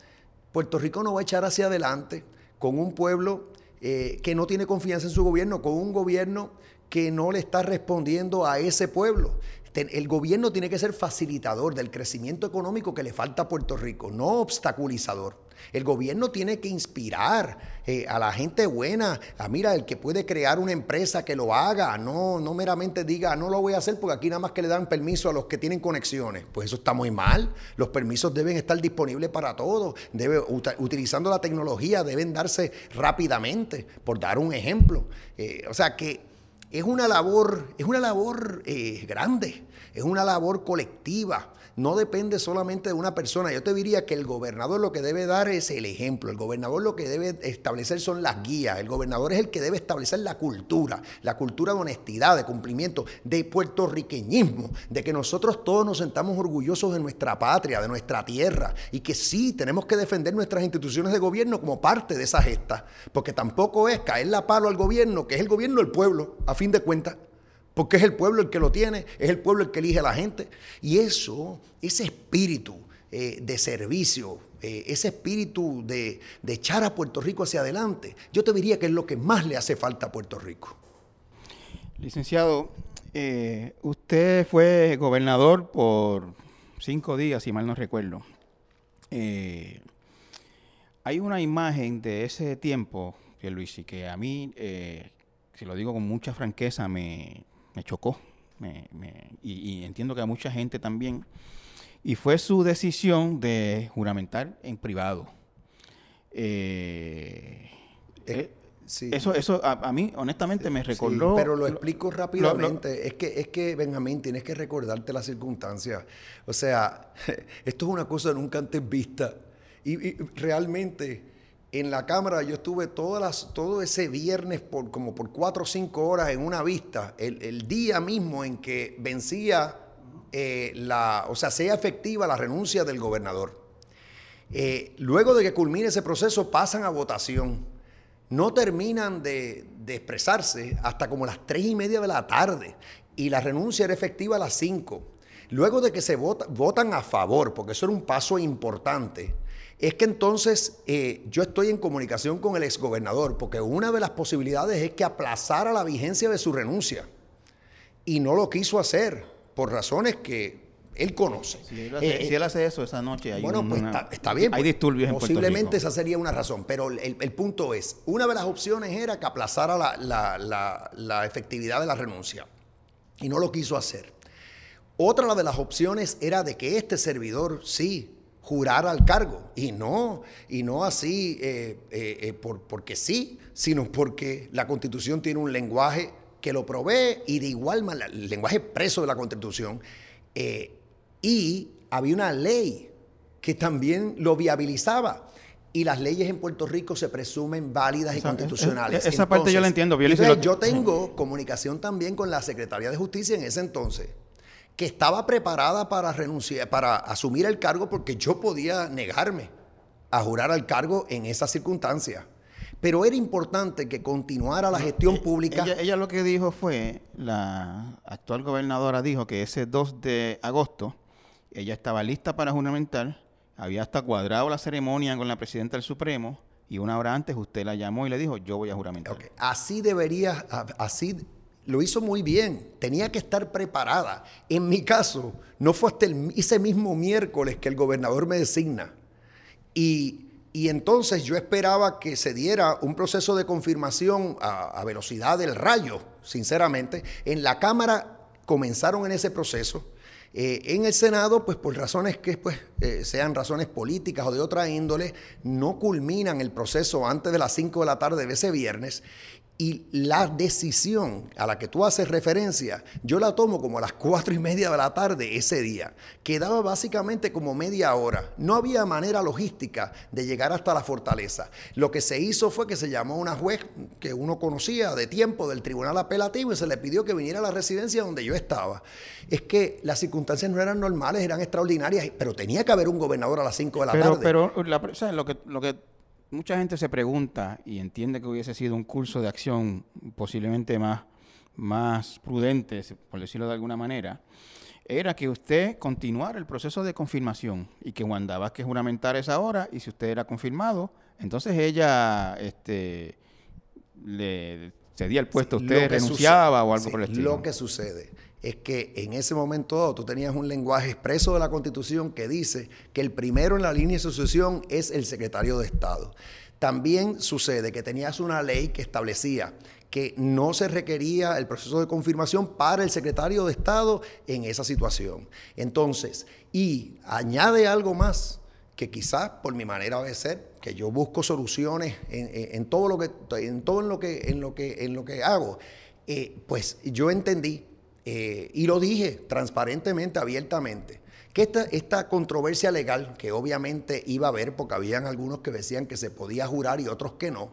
Puerto Rico no va a echar hacia adelante con un pueblo eh, que no tiene confianza en su gobierno, con un gobierno que no le está respondiendo a ese pueblo. El gobierno tiene que ser facilitador del crecimiento económico que le falta a Puerto Rico, no obstaculizador. El gobierno tiene que inspirar eh, a la gente buena, a mira, el que puede crear una empresa que lo haga, no, no meramente diga, no lo voy a hacer porque aquí nada más que le dan permiso a los que tienen conexiones. Pues eso está muy mal. Los permisos deben estar disponibles para todos, debe, utilizando la tecnología, deben darse rápidamente, por dar un ejemplo. Eh, o sea que es una labor, es una labor eh, grande, es una labor colectiva no depende solamente de una persona. Yo te diría que el gobernador lo que debe dar es el ejemplo. El gobernador lo que debe establecer son las guías. El gobernador es el que debe establecer la cultura, la cultura de honestidad, de cumplimiento, de puertorriqueñismo, de que nosotros todos nos sentamos orgullosos de nuestra patria, de nuestra tierra, y que sí tenemos que defender nuestras instituciones de gobierno como parte de esa gesta, porque tampoco es caerle a palo al gobierno, que es el gobierno del pueblo, a fin de cuentas porque es el pueblo el que lo tiene, es el pueblo el que elige a la gente. Y eso, ese espíritu eh, de servicio, eh, ese espíritu de, echar a Puerto Rico hacia adelante, yo te diría que es lo que más le hace falta a Puerto Rico. Licenciado, eh, usted fue gobernador por cinco días, si mal no recuerdo. hay una imagen de ese tiempo, y que a mí, si lo digo con mucha franqueza, me, me chocó. y, entiendo que a mucha gente también. Y fue su decisión de juramentar en privado. Eh, eh, Eso, eso a, mí, honestamente, me recordó. pero lo explico rápidamente. es, que, es que, Benjamín, tienes que recordarte las circunstancias. O sea, esto es una cosa nunca antes vista. Y, realmente, en la Cámara yo estuve todas las, todo ese viernes por como por cuatro o cinco horas en una vista, el, día mismo en que vencía eh, la, o sea, sea efectiva la renuncia del gobernador. Eh, luego de que culmine ese proceso, pasan a votación no terminan de, expresarse hasta como las tres y media de la tarde y la renuncia era efectiva a las cinco. Luego de que se votan a favor, porque eso era un paso importante, es que entonces eh, yo estoy en comunicación con el exgobernador, porque una de las posibilidades es que aplazara la vigencia de su renuncia. Y no lo quiso hacer, por razones que él conoce. Si él, hace, eso esa noche, hay bueno, pues está, bien. Hay pues, disturbios Posiblemente esa sería una razón, pero el, punto es, una de las opciones era que aplazara la, efectividad de la renuncia y no lo quiso hacer. Otra de las opciones era de que este servidor sí jurara al cargo y no y no así eh, eh, eh, por, porque sí, sino porque la Constitución tiene un lenguaje que lo provee y de igual manera el lenguaje preso de la Constitución y había una ley que también lo viabilizaba. Y las leyes en Puerto Rico se presumen válidas y constitucionales. esa parte yo la entiendo. Yo tengo comunicación también con la Secretaría de Justicia en ese entonces, que estaba preparada para renunciar, para asumir el cargo porque yo podía negarme a jurar al cargo en esas circunstancias. Pero era importante que continuara la gestión eh, pública. Ella, ella, lo que dijo fue, la actual gobernadora dijo que ese 2 de agosto ella estaba lista para juramentar, había hasta cuadrado la ceremonia con la presidenta del Supremo y una hora antes usted la llamó y le dijo, yo voy a juramentar. Así debería, así lo hizo muy bien, tenía que estar preparada. En mi caso, no fue hasta ese mismo miércoles que el gobernador me designa. Y, entonces yo esperaba que se diera un proceso de confirmación a, a velocidad del rayo, sinceramente. En la Cámara comenzaron en ese proceso eh, en el Senado, pues por razones que pues, eh, sean razones políticas o de otra índole, no culminan el proceso antes de las 5 de la tarde de ese viernes y la decisión a la que tú haces referencia, yo la tomo como a las cuatro y media de la tarde ese día. Quedaba básicamente como media hora. No había manera logística de llegar hasta la fortaleza. Lo que se hizo fue que se llamó a una juez que uno conocía de tiempo del tribunal apelativo y se le pidió que viniera a la residencia donde yo estaba. Es que las circunstancias no eran normales, eran extraordinarias, pero tenía que haber un gobernador a las 5 de la tarde. Pero lo que, lo que mucha gente se pregunta y entiende que hubiese sido un curso de acción posiblemente más, más prudente, por decirlo de alguna manera, era que usted continuara el proceso de confirmación y que Wanda Vázquez juramentara esa hora y si usted era confirmado, entonces ella este, le cedía el puesto a usted, renunciaba o algo por el estilo. Lo que sucede es que en ese momento tú tenías un lenguaje expreso de la Constitución que dice que el primero en la línea de sucesión es el secretario de Estado. También sucede que tenías una ley que establecía que no se requería el proceso de confirmación para el secretario de Estado en esa situación. Entonces, y añade algo más, que quizás por mi manera de ser, que yo busco soluciones en, todo lo que en todo en lo que en lo que en lo que hago, eh, pues yo entendí eh, y lo dije transparentemente, abiertamente, que esta, esta controversia legal, que obviamente iba a haber, porque habían algunos que decían que se podía jurar y otros que no,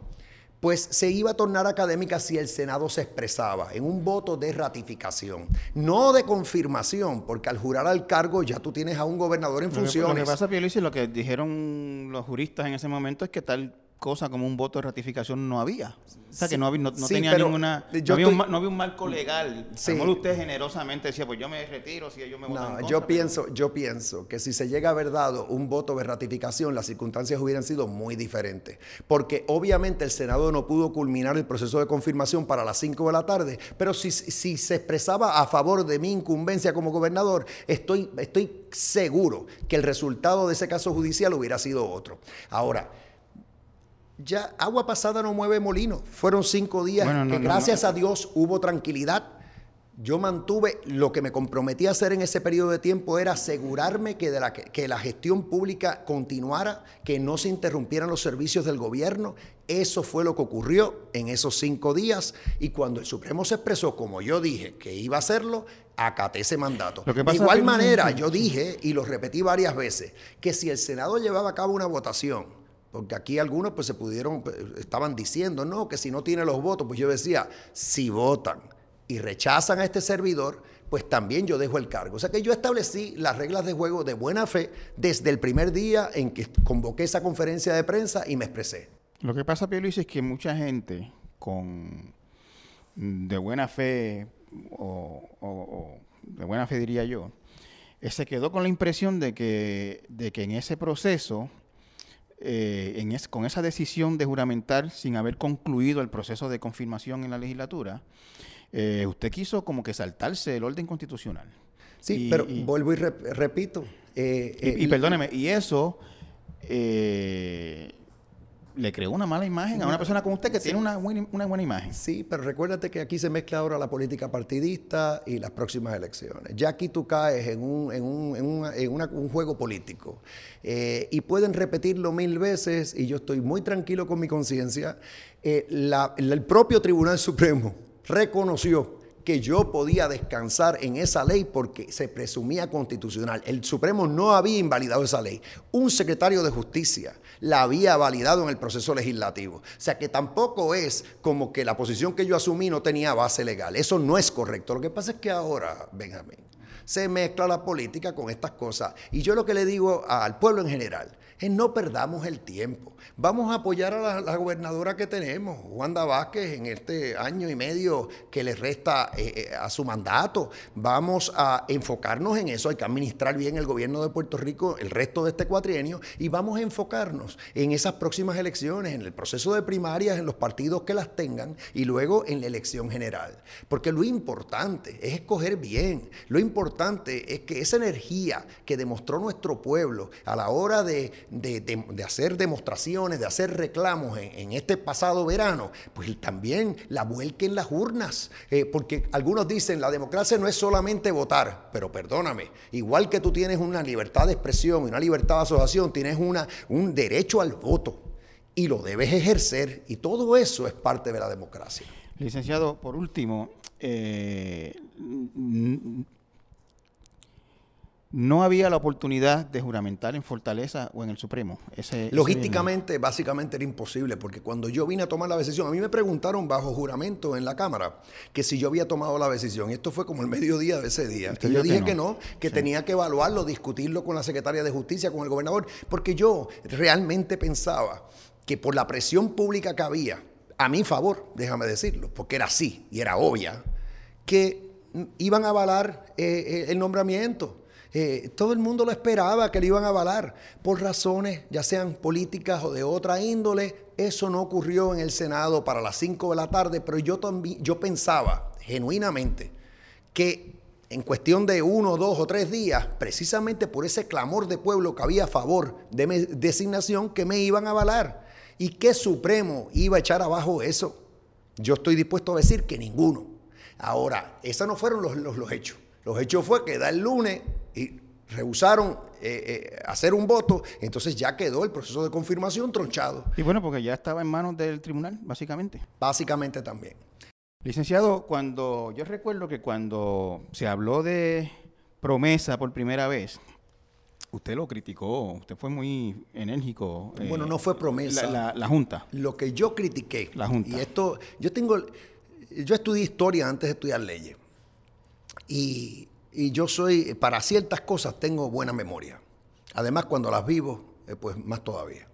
pues se iba a tornar académica si el Senado se expresaba en un voto de ratificación, no de confirmación, porque al jurar al cargo ya tú tienes a un gobernador en funciones. Lo que pasa, y lo que dijeron los juristas en ese momento es que tal cosa como un voto de ratificación no había. O sea, que no, había, no, tenía ninguna... No había, un, no había, un, marco legal. Sí. usted generosamente decía, pues yo me retiro si ellos me votan No, yo, pienso, yo pienso que si se llega a haber dado un voto de ratificación, las circunstancias hubieran sido muy diferentes. Porque obviamente el Senado no pudo culminar el proceso de confirmación para las 5 de la tarde, pero si, si se expresaba a favor de mi incumbencia como gobernador, estoy, estoy seguro que el resultado de ese caso judicial hubiera sido otro. Ahora, ya agua pasada no mueve molino. Fueron cinco días que gracias a Dios hubo tranquilidad. yo mantuve, lo que me comprometí a hacer en ese periodo de tiempo era asegurarme que, de la, que la gestión pública continuara, que no se interrumpieran los servicios del gobierno. Eso fue lo que ocurrió en esos cinco días y cuando el Supremo se expresó como yo dije que iba a hacerlo, acaté ese mandato. de igual manera, yo dije, y lo repetí varias veces, que si el Senado llevaba a cabo una votación, porque aquí algunos pues se pudieron, pues, estaban diciendo, no, que si no tiene los votos, pues yo decía, si votan y rechazan a este servidor, pues también yo dejo el cargo. O sea que yo establecí las reglas de juego de buena fe desde el primer día en que convoqué esa conferencia de prensa y me expresé. Lo que pasa, Pio Luis, es que mucha gente con de buena fe o, de buena fe diría yo, eh, se quedó con la impresión de que, de que en ese proceso, eh, en con esa decisión de juramentar sin haber concluido el proceso de confirmación en la legislatura, eh, usted quiso como que saltarse el orden constitucional. Sí, pero vuelvo y repito. y, perdóneme, y eso le creó una mala imagen a una persona como usted que tiene una buena, una buena imagen. Sí, pero recuérdate que aquí se mezcla ahora la política partidista y las próximas elecciones. Ya aquí tú caes en un, en un, en un juego político eh, y pueden repetirlo mil veces y yo estoy muy tranquilo con mi conciencia. Eh, el propio Tribunal Supremo reconoció que yo podía descansar en esa ley porque se presumía constitucional. El Supremo no había invalidado esa ley. Un secretario de justicia la había validado en el proceso legislativo. O sea que tampoco es como que la posición que yo asumí no tenía base legal. Eso no es correcto. Lo que pasa es que ahora, Benjamín, se mezcla la política con estas cosas. Y yo lo que le digo al pueblo en general es no perdamos el tiempo. Vamos a apoyar a la, gobernadora que tenemos, Wanda Vázquez, en este año y medio que le resta eh, eh, a su mandato. Vamos a enfocarnos en eso. Hay que administrar bien el gobierno de Puerto Rico el resto de este cuatrienio y vamos a enfocarnos en esas próximas elecciones, en el proceso de primarias, en los partidos que las tengan y luego en la elección general. Porque lo importante es escoger bien. Lo importante es que esa energía que demostró nuestro pueblo a la hora de de, hacer demostraciones, de hacer reclamos en, este pasado verano, pues también la vuelque en las urnas. Eh, porque algunos dicen, la democracia no es solamente votar, pero perdóname, igual que tú tienes una libertad de expresión y una libertad de asociación, tienes una, un derecho al voto y lo debes ejercer y todo eso es parte de la democracia. Licenciado, por último, eh, no había la oportunidad de juramentar en Fortaleza o en el Supremo. Logísticamente, básicamente era imposible, porque cuando yo vine a tomar la decisión, a mí me preguntaron bajo juramento en la Cámara que si yo había tomado la decisión. Esto fue como el mediodía de ese día. Y yo dije que no, que, tenía que evaluarlo, discutirlo con la Secretaria de Justicia, con el gobernador, porque yo realmente pensaba que por la presión pública que había, a mi favor, déjame decirlo, porque era así y era obvia, que iban a avalar eh, eh, el nombramiento. Eh, todo el mundo lo esperaba que le iban a avalar por razones, ya sean políticas o de otra índole. Eso no ocurrió en el Senado para las 5 de la tarde, pero yo, yo pensaba genuinamente que en cuestión de uno, dos o tres días, precisamente por ese clamor de pueblo que había a favor de mi designación, que me iban a avalar. ¿Y qué Supremo iba a echar abajo eso? Yo estoy dispuesto a decir que ninguno. Ahora, esos no fueron los, los, los hechos. Los hechos fue que da el lunes y rehusaron eh, eh, hacer un voto, entonces ya quedó el proceso de confirmación tronchado. Y bueno, porque ya estaba en manos del tribunal, básicamente. Básicamente también. Licenciado, cuando yo recuerdo que cuando se habló de promesa por primera vez, usted lo criticó, usted fue muy enérgico. Eh, bueno, no fue promesa. La, la, Junta. Lo que yo critiqué. La Junta. Y esto, yo tengo, yo estudié historia antes de estudiar leyes. Y y yo soy, para ciertas cosas tengo buena memoria. Además, cuando las vivo, eh, pues más todavía.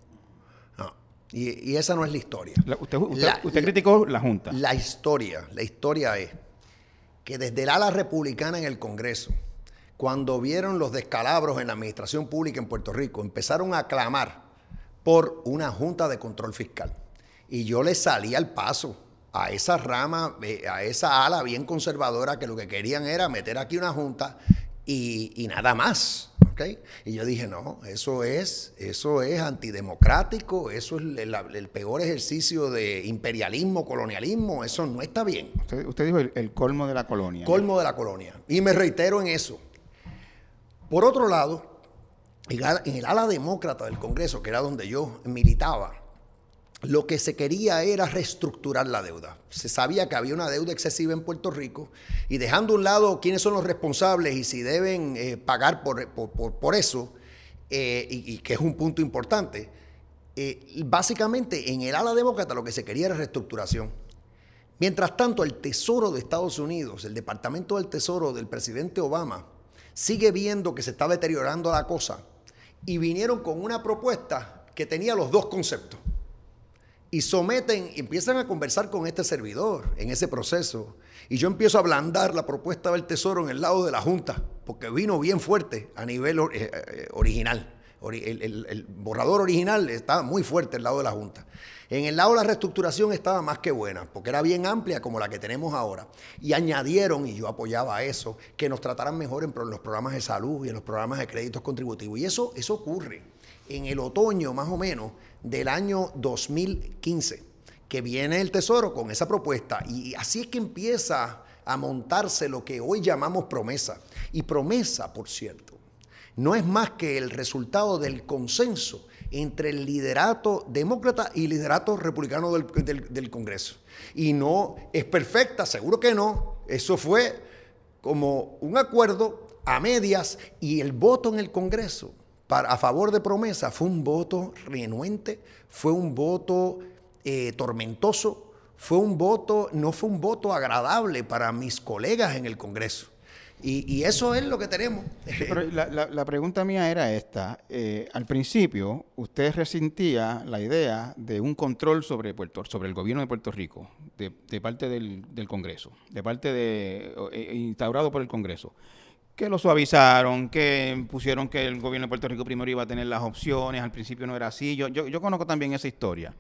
Y, esa no es la historia. usted, criticó la Junta. La historia, la historia es que desde el ala republicana en el Congreso, cuando vieron los descalabros en la administración pública en Puerto Rico, empezaron a clamar por una Junta de Control Fiscal. Y yo le salí al paso a esa rama, eh, a esa ala bien conservadora que lo que querían era meter aquí una junta y, nada más. Y yo dije, no, eso es, eso es antidemocrático, eso es el, peor ejercicio de imperialismo, colonialismo, eso no está bien. Usted, dijo el, colmo de la colonia. Colmo de la colonia. Y me reitero en eso. Por otro lado, en el ala demócrata del Congreso, que era donde yo militaba, lo que se quería era reestructurar la deuda. Se sabía que había una deuda excesiva en Puerto Rico y dejando a un lado quiénes son los responsables y si deben eh, pagar por, eso, eh, y, que es un punto importante, eh, básicamente en el ala demócrata lo que se quería era reestructuración. Mientras tanto, el Tesoro de Estados Unidos, el Departamento del Tesoro del presidente Obama, sigue viendo que se está deteriorando la cosa y vinieron con una propuesta que tenía los dos conceptos y someten, empiezan a conversar con este servidor en ese proceso. Y yo empiezo a ablandar la propuesta del Tesoro en el lado de la Junta, porque vino bien fuerte a nivel eh, eh, original. El, borrador original estaba muy fuerte al lado de la Junta. En el lado de la reestructuración estaba más que buena, porque era bien amplia como la que tenemos ahora. Y añadieron, y yo apoyaba eso, que nos trataran mejor en los programas de salud y en los programas de créditos contributivos. Y eso, eso ocurre en el otoño más o menos del año 2015, que viene el Tesoro con esa propuesta. Y así es que empieza a montarse lo que hoy llamamos promesa. Y promesa, por cierto, no es más que el resultado del consenso entre el liderato demócrata y el liderato republicano del, del, Congreso. Y no es perfecta, seguro que no. Eso fue como un acuerdo a medias y el voto en el Congreso a favor de promesa fue un voto renuente, fue un voto eh, tormentoso, fue un voto, no fue un voto agradable para mis colegas en el Congreso. Y, eso es lo que tenemos. la, pregunta mía era esta. Eh, al principio, usted resentía la idea de un control sobre, Puerto, sobre el gobierno de Puerto Rico, de, parte del, del, Congreso, de parte de, eh, instaurado por el Congreso que lo suavizaron, que pusieron que el gobierno de Puerto Rico primero iba a tener las opciones, al principio no era así. Yo, yo, conozco también esa historia.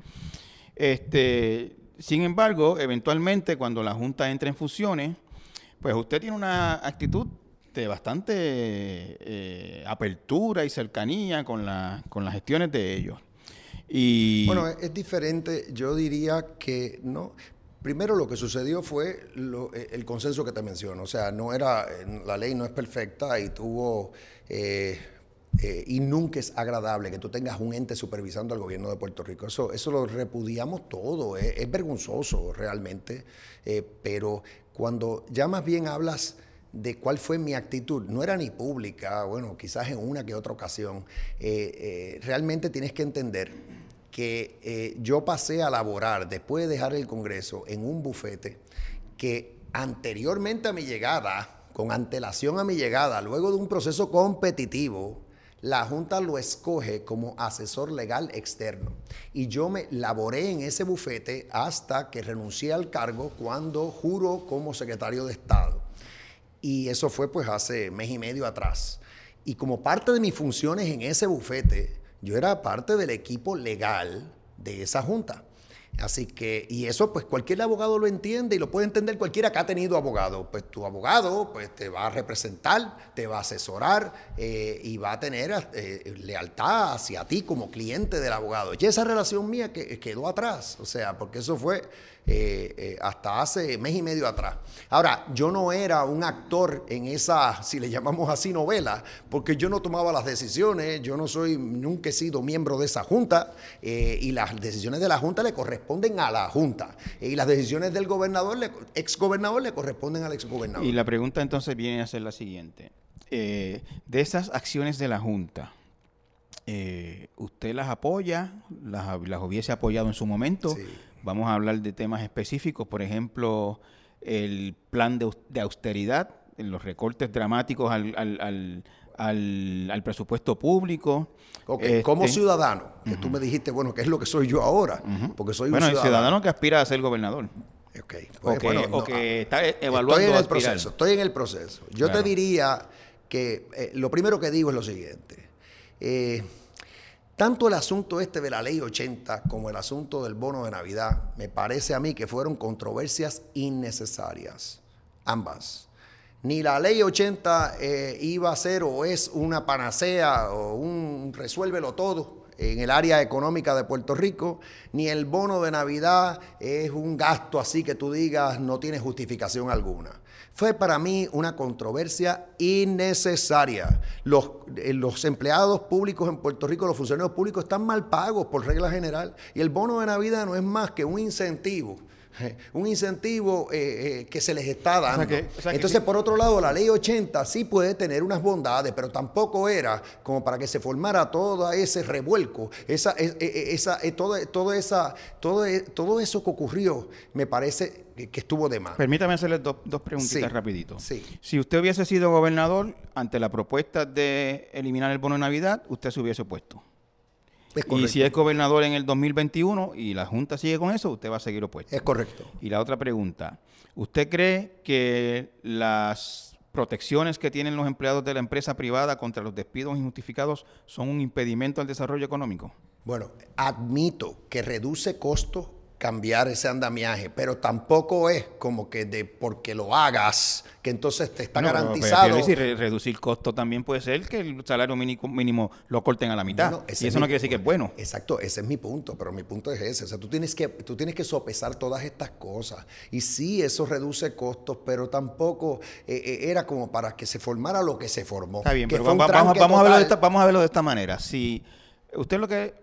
Este, sin embargo, eventualmente cuando la Junta entra en fusiones, pues usted tiene una actitud de bastante eh, apertura y cercanía con, la, con las gestiones de ellos. Bueno, es diferente, yo diría que no, Primero lo que sucedió fue eh, el consenso que te menciono, o sea, no era, la ley no es perfecta y tuvo, eh, eh, y nunca es agradable que tú tengas un ente supervisando al gobierno de Puerto Rico. Eso, eso lo repudiamos todo, es vergonzoso realmente, pero cuando ya más bien hablas de cuál fue mi actitud, no era ni pública, bueno, quizás en una que otra ocasión, realmente tienes que entender que eh, yo pasé a laborar después de dejar el Congreso en un bufete que anteriormente a mi llegada, con antelación a mi llegada, luego de un proceso competitivo, la Junta lo escoge como asesor legal externo. Y yo me laboré en ese bufete hasta que renuncié al cargo cuando juro como secretario de Estado. Y eso fue pues hace mes y medio atrás. Y como parte de mis funciones en ese bufete, yo era parte del equipo legal de esa junta. Así que, y eso pues cualquier abogado lo entiende y lo puede entender cualquiera que ha tenido abogado. Pues tu abogado pues te va a representar, te va a asesorar eh, y va a tener eh, lealtad hacia ti como cliente del abogado. Y esa relación mía que, quedó atrás, o sea, porque eso fue eh, eh, hasta hace mes y medio atrás. Ahora, yo no era un actor en esa, si le llamamos así, novela, porque yo no tomaba las decisiones, yo no soy, nunca he sido miembro de esa junta, eh, y las decisiones de la junta le corresponden a la junta, y las decisiones del gobernador, ex gobernador, le corresponden al ex gobernador. Y la pregunta entonces viene a ser la siguiente. de esas acciones de la junta, ¿usted las apoya? ¿Las, las hubiese apoyado en su momento? Sí. Vamos a hablar de temas específicos, por ejemplo, el plan de, austeridad, los recortes dramáticos al, presupuesto público. como este, ciudadano, que tú me dijiste, bueno, ¿qué es lo que soy yo ahora? Porque soy un ciudadano. que aspira a ser gobernador. Okay. Pues, o, que, está evaluando estoy en el proceso, estoy en el proceso. Yo te diría que eh, lo primero que digo es lo siguiente. Eh, tanto el asunto este de la ley 80 como el asunto del bono de Navidad, me parece a mí que fueron controversias innecesarias, ambas. Ni la ley 80 eh, iba a ser o es una panacea o un resuélvelo todo en el área económica de Puerto Rico, ni el bono de Navidad es un gasto así que tú digas no tiene justificación alguna. Fue para mí una controversia innecesaria. Los, eh, empleados públicos en Puerto Rico, los funcionarios públicos están mal pagos por regla general y el bono de Navidad no es más que un incentivo un incentivo eh, eh, que se les está dando. Entonces, por otro lado, la ley 80 sí puede tener unas bondades, pero tampoco era como para que se formara todo ese revuelco, esa, esa, todo, todo, esa, todo, todo eso que ocurrió, me parece que estuvo de más. Permítame hacerle dos, dos preguntitas rapidito. Si usted hubiese sido gobernador ante la propuesta de eliminar el bono de Navidad, usted se hubiese opuesto y si es gobernador en el 2021 y la Junta sigue con eso, usted va a seguir opuesto. Es correcto. Y la otra pregunta, ¿usted cree que las protecciones que tienen los empleados de la empresa privada contra los despidos injustificados son un impedimento al desarrollo económico? Bueno, admito que reduce costos cambiar ese andamiaje, pero tampoco es como que de porque lo hagas, que entonces te está garantizado. Pero, reducir costo también puede ser que el salario mínimo, lo corten a la mitad. y eso no quiere decir que es bueno. Exacto, ese es mi punto, pero mi punto es ese. O sea, tú tienes que, tú tienes que sopesar todas estas cosas. Y sí, eso reduce costos, pero tampoco eh, eh, era como para que se formara lo que se formó. Está bien, pero vamos, vamos, a verlo de esta, vamos a verlo de esta manera. Si usted lo que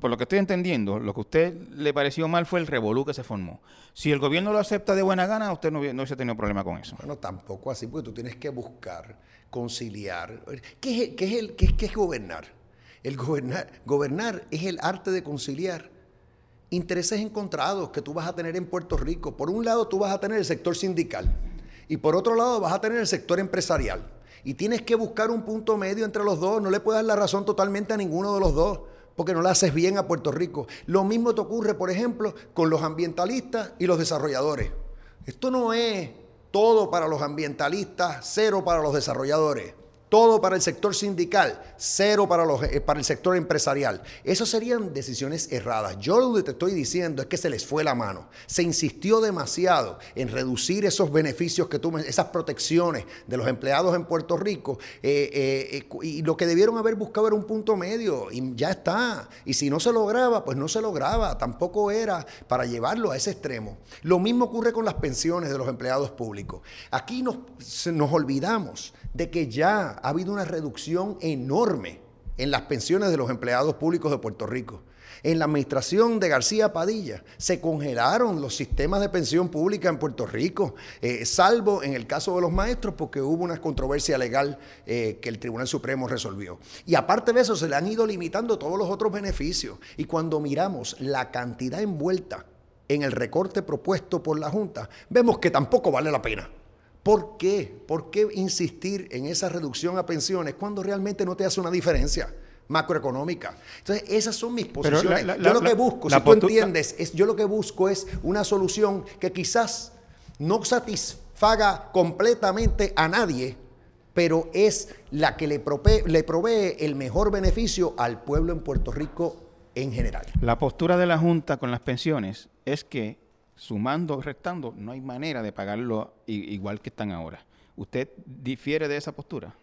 por lo que estoy entendiendo, lo que a usted le pareció mal fue el revolú que se formó. Si el gobierno lo acepta de buena gana, usted no, no hubiese tenido problema con eso. Bueno, tampoco así, porque tú tienes que buscar, conciliar. ¿Qué es, qué el, qué, es gobernar? El gobernar, gobernar es el arte de conciliar intereses encontrados que tú vas a tener en Puerto Rico. Por un lado, tú vas a tener el sector sindical y por otro lado, vas a tener el sector empresarial. Y tienes que buscar un punto medio entre los dos. No le puedes dar la razón totalmente a ninguno de los dos porque no le haces bien a Puerto Rico. Lo mismo te ocurre, por ejemplo, con los ambientalistas y los desarrolladores. Esto no es todo para los ambientalistas, cero para los desarrolladores todo para el sector sindical, cero para, eh, el sector empresarial. Esas serían decisiones erradas. Yo lo que te estoy diciendo es que se les fue la mano. Se insistió demasiado en reducir esos beneficios que tú, esas protecciones de los empleados en Puerto Rico, eh, eh, y lo que debieron haber buscado era un punto medio, y ya está. Y si no se lograba, pues no se lograba. Tampoco era para llevarlo a ese extremo. Lo mismo ocurre con las pensiones de los empleados públicos. Aquí nos, nos olvidamos de que ya ha habido una reducción enorme en las pensiones de los empleados públicos de Puerto Rico. En la administración de García Padilla se congelaron los sistemas de pensión pública en Puerto Rico, eh, salvo en el caso de los maestros porque hubo una controversia legal eh, que el Tribunal Supremo resolvió. Y aparte de eso se le han ido limitando todos los otros beneficios. Y cuando miramos la cantidad envuelta en el recorte propuesto por la Junta, vemos que tampoco vale la pena. ¿Por qué? ¿Por qué insistir en esa reducción a pensiones cuando realmente no te hace una diferencia? macroeconómica. Entonces, esas son mis posiciones. yo lo que busco, si tú entiendes, es, yo lo que busco es una solución que quizás no satisfaga completamente a nadie, pero es la que le le provee el mejor beneficio al pueblo en Puerto Rico en general. La postura de la Junta con las pensiones es que sumando, restando, no hay manera de pagarlo igual que están ahora. ¿Usted difiere de esa postura?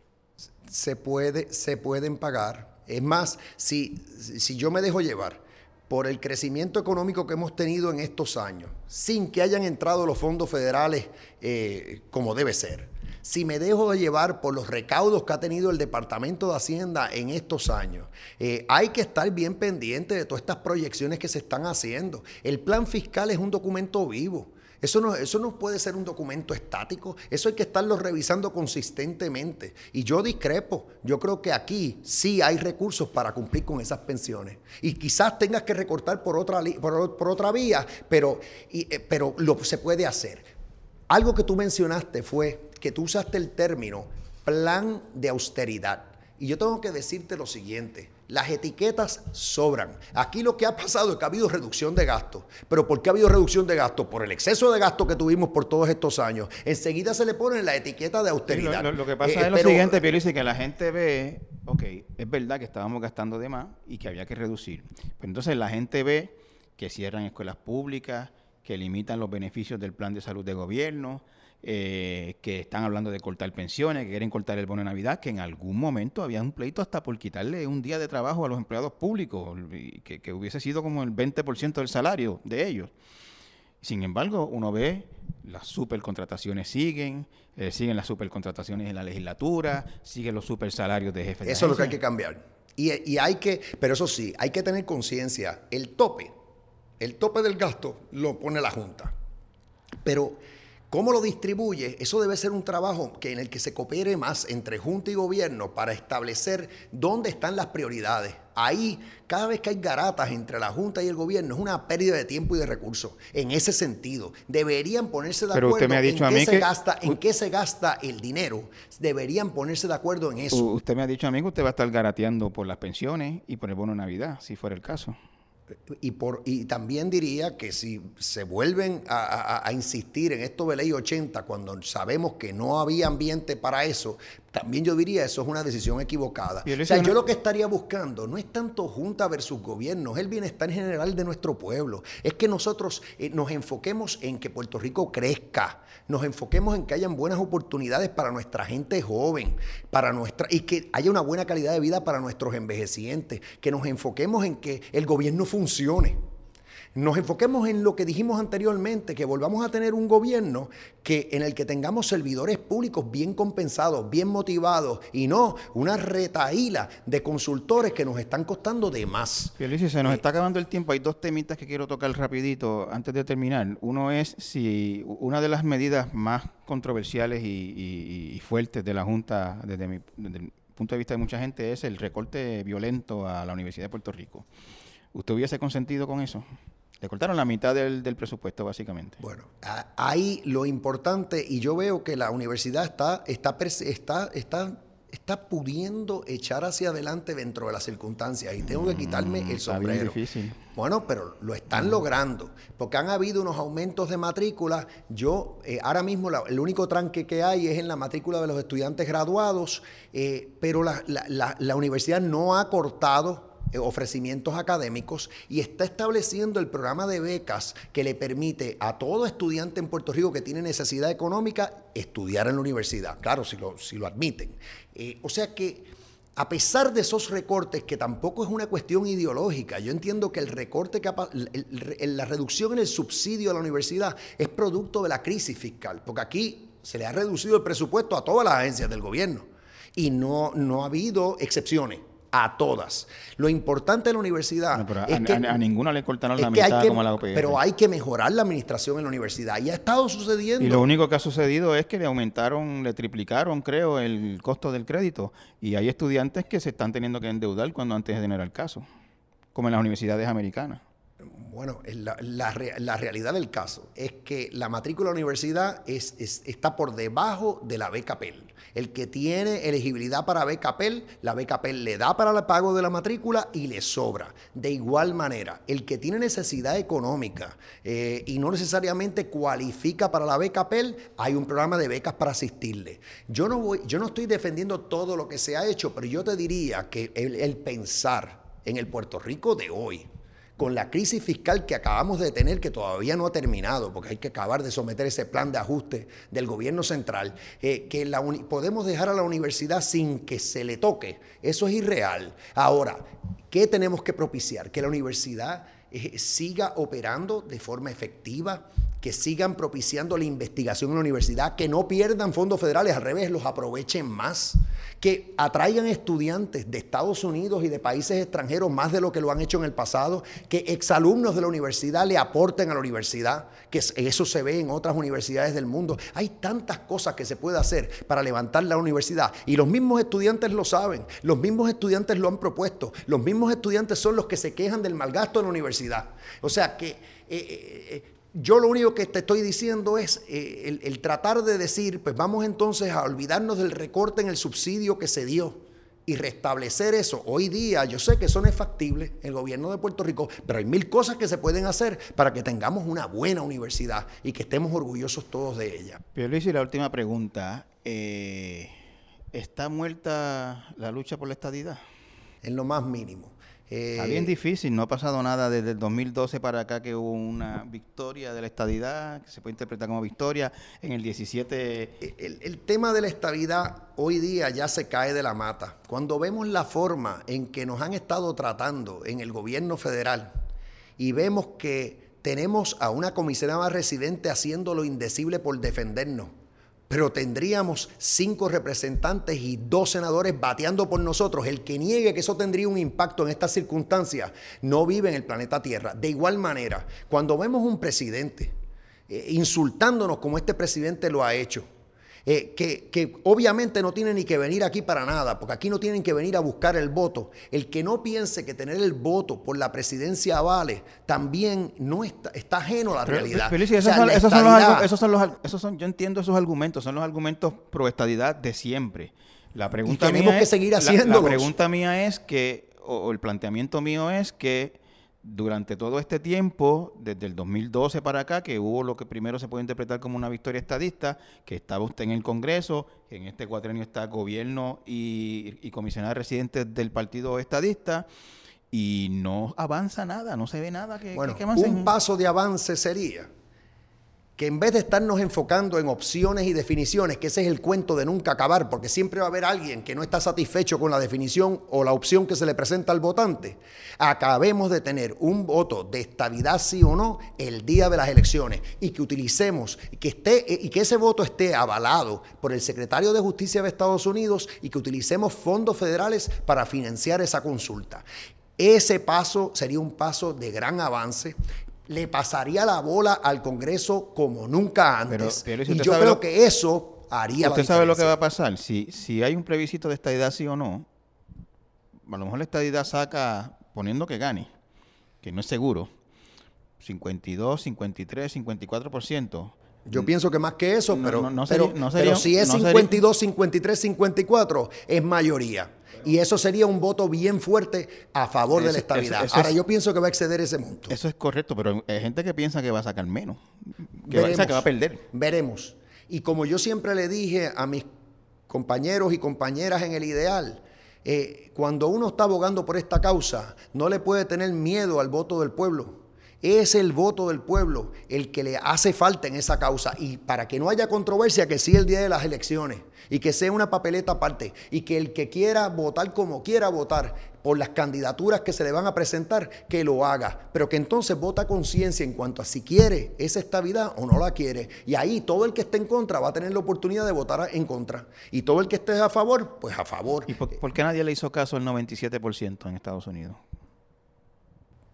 Se puede, se pueden pagar. Es más, si, si yo me dejo llevar por el crecimiento económico que hemos tenido en estos años, sin que hayan entrado los fondos federales eh, como debe ser, si me dejo de llevar por los recaudos que ha tenido el Departamento de Hacienda en estos años, eh, hay que estar bien pendiente de todas estas proyecciones que se están haciendo. El plan fiscal es un documento vivo. Eso no, eso no puede ser un documento estático, eso hay que estarlo revisando consistentemente. Y yo discrepo, yo creo que aquí sí hay recursos para cumplir con esas pensiones. Y quizás tengas que recortar por otra, por, otra vía, pero, eh, pero lo, se puede hacer. Algo que tú mencionaste fue que tú usaste el término plan de austeridad. Y yo tengo que decirte lo siguiente, las etiquetas sobran. Aquí lo que ha pasado es que ha habido reducción de gastos. ¿Pero por qué ha habido reducción de gastos? Por el exceso de gasto que tuvimos por todos estos años. Enseguida se le pone la etiqueta de austeridad. lo, que pasa eh, es lo siguiente, dice que la gente ve, ok, es verdad que estábamos gastando de más y que había que reducir. Pero entonces la gente ve que cierran escuelas públicas, que limitan los beneficios del plan de salud de gobierno, eh, que están hablando de cortar pensiones, que quieren cortar el bono de Navidad, que en algún momento había un pleito hasta por quitarle un día de trabajo a los empleados públicos, que, que hubiese sido como el 20% del salario de ellos. Sin embargo, uno ve las supercontrataciones siguen, eh, siguen las supercontrataciones en la legislatura, siguen los supersalarios de jefe de Eso es lo que hay que cambiar. Y, y hay que, pero eso sí, hay que tener conciencia, el tope, el tope del gasto lo pone la Junta. Pero ¿Cómo lo distribuye? Eso debe ser un trabajo que en el que se coopere más entre Junta y Gobierno para establecer dónde están las prioridades. Ahí, cada vez que hay garatas entre la Junta y el Gobierno, es una pérdida de tiempo y de recursos. En ese sentido, deberían ponerse de acuerdo en, qué se gasta, en qué se gasta el dinero. Deberían ponerse de acuerdo en eso. Usted me ha dicho a mí que usted va a estar garateando por las pensiones y por el bono de Navidad, si fuera el caso. Y, por, y también diría que si se vuelven a, insistir en esto de ley 80 cuando sabemos que no había ambiente para eso, también yo diría eso es una decisión equivocada. O sea, yo lo que estaría buscando no es tanto junta versus gobierno, es el bienestar general de nuestro pueblo. Es que nosotros eh, nos enfoquemos en que Puerto Rico crezca, nos enfoquemos en que hayan buenas oportunidades para nuestra gente joven, para nuestra y que haya una buena calidad de vida para nuestros envejecientes, que nos enfoquemos en que el gobierno funcione nos enfoquemos en lo que dijimos anteriormente, que volvamos a tener un gobierno que, en el que tengamos servidores públicos bien compensados, bien motivados y no una retaíla de consultores que nos están costando de más. Felicio, se nos eh, está acabando el tiempo. Hay dos temitas que quiero tocar rapidito antes de terminar. Uno es si una de las medidas más controversiales y, fuertes de la Junta, desde mi punto de vista de mucha gente, es el recorte violento a la Universidad de Puerto Rico. ¿Usted hubiese consentido con eso? Le cortaron la mitad del, presupuesto, básicamente. Bueno, ahí lo importante, y yo veo que la universidad está, está, está, está, está pudiendo echar hacia adelante dentro de las circunstancias, y tengo que quitarme el sombrero. difícil. Bueno, pero lo están logrando, porque han habido unos aumentos de matrícula. Yo, eh, ahora mismo, el único tranque que hay es en la matrícula de los estudiantes graduados, eh, pero la, la, la universidad no ha cortado ofrecimientos académicos y está estableciendo el programa de becas que le permite a todo estudiante en Puerto Rico que tiene necesidad económica estudiar en la universidad, claro, si lo, si lo admiten. Eh, o sea que a pesar de esos recortes, que tampoco es una cuestión ideológica, yo entiendo que el recorte, la reducción en el subsidio a la universidad es producto de la crisis fiscal, porque aquí se le ha reducido el presupuesto a todas las agencias del gobierno y no, no ha habido excepciones a todas. Lo importante de la universidad es que, a, ninguna le cortaron la mitad como a la. Pero hay que mejorar la administración en la universidad y ha estado sucediendo. Y lo único que ha sucedido es que le aumentaron, le triplicaron, creo, el costo del crédito y hay estudiantes que se están teniendo que endeudar cuando antes de tener el caso, como en las universidades americanas. Bueno, la, la, realidad del caso es que la matrícula la universidad es, está por debajo de la beca. El que tiene elegibilidad para beca PEL, la beca le da para el pago de la matrícula y le sobra. De igual manera, el que tiene necesidad económica eh, y no necesariamente cualifica para la beca hay un programa de becas para asistirle. Yo no, voy, yo no estoy defendiendo todo lo que se ha hecho, pero yo te diría que el pensar en el Puerto Rico de hoy, con la crisis fiscal que acabamos de tener, que todavía no ha terminado, porque hay que acabar de someter ese plan de ajuste del gobierno central, eh, que podemos dejar a la universidad sin que se le toque. Eso es irreal. Ahora, ¿qué tenemos que propiciar? Que la universidad eh, siga operando de forma efectiva, que sigan propiciando la investigación en la universidad, que no pierdan fondos federales, al revés, los aprovechen más que atraigan estudiantes de Estados Unidos y de países extranjeros más de lo que lo han hecho en el pasado, que exalumnos de la universidad le aporten a la universidad, que eso se ve en otras universidades del mundo. Hay tantas cosas que se puede hacer para levantar la universidad y los mismos estudiantes lo saben, los mismos estudiantes lo han propuesto, los mismos estudiantes son los que se quejan del mal gasto en la universidad. O sea que... Eh, eh, eh, yo lo único que te estoy diciendo es eh, el, tratar de decir, pues vamos entonces a olvidarnos del recorte en el subsidio que se dio y restablecer eso. Hoy día yo sé que eso no es factible el gobierno de Puerto Rico, pero hay mil cosas que se pueden hacer para que tengamos una buena universidad y que estemos orgullosos todos de ella. Pero Luis, y la última pregunta. Eh, ¿Está muerta la lucha por la estadidad? En lo más mínimo. Está bien difícil, no ha pasado nada desde el 2012 para acá que hubo una victoria de la estabilidad, que se puede interpretar como victoria. En el 17... El, el, tema de la estabilidad hoy día ya se cae de la mata. Cuando vemos la forma en que nos han estado tratando en el gobierno federal y vemos que tenemos a una comisionada residente haciendo lo indecible por defendernos pero tendríamos cinco representantes y dos senadores bateando por nosotros. El que niegue que eso tendría un impacto en estas circunstancias no vive en el planeta Tierra. De igual manera, cuando vemos un presidente eh, insultándonos como este presidente lo ha hecho, eh, que, obviamente no tienen ni que venir aquí para nada, porque aquí no tienen que venir a buscar el voto. El que no piense que tener el voto por la presidencia vale, también no está, está ajeno a la realidad. esos, son, los, son yo entiendo esos argumentos, son los argumentos pro estadidad de siempre. La pregunta tenemos que seguir haciéndolo. La, pregunta mía es que, o el planteamiento mío es que durante todo este tiempo, desde el 2012 para acá, que hubo lo que primero se puede interpretar como una victoria estadista, que estaba usted en el Congreso, que en este cuatrenio está gobierno y, y comisionada residentes del Partido Estadista, y no avanza nada, no se ve nada que, bueno, Un paso de avance sería que en vez de estarnos enfocando en opciones y definiciones, que ese es el cuento de nunca acabar, porque siempre va a haber alguien que no está satisfecho con la definición o la opción que se le presenta al votante, acabemos de tener un voto de estabilidad sí o no el día de las elecciones y que utilicemos que esté y que ese voto esté avalado por el secretario de Justicia de Estados Unidos y que utilicemos fondos federales para financiar esa consulta. Ese paso sería un paso de gran avance le pasaría la bola al Congreso como nunca antes. y yo creo que eso haría ¿Usted sabe lo que va a pasar? Si, si hay un plebiscito de estadidad sí o no, a lo mejor la estadidad saca, poniendo que gane, que no es seguro, 52, 53, 54%. Yo pienso que más que eso, pero, pero, si es 52, 53, 54, es mayoría. Y eso sería un voto bien fuerte a favor de la estabilidad. Ahora, yo pienso que va a exceder ese monto. Eso es correcto, pero hay gente que piensa que va a sacar menos, que, va, que va a perder. Veremos. Y como yo siempre le dije a mis compañeros y compañeras en el ideal, eh, cuando uno está abogando por esta causa, no le puede tener miedo al voto del pueblo es el voto del pueblo el que le hace falta en esa causa. Y para que no haya controversia, que sí el día de las elecciones y que sea una papeleta aparte y que el que quiera votar como quiera votar por las candidaturas que se le van a presentar, que lo haga, pero que entonces vota conciencia en cuanto a si quiere esa estabilidad o no la quiere. Y ahí todo el que esté en contra va a tener la oportunidad de votar en contra. Y todo el que esté a favor, pues a favor. ¿Y por, por qué nadie le hizo caso al 97% en Estados Unidos?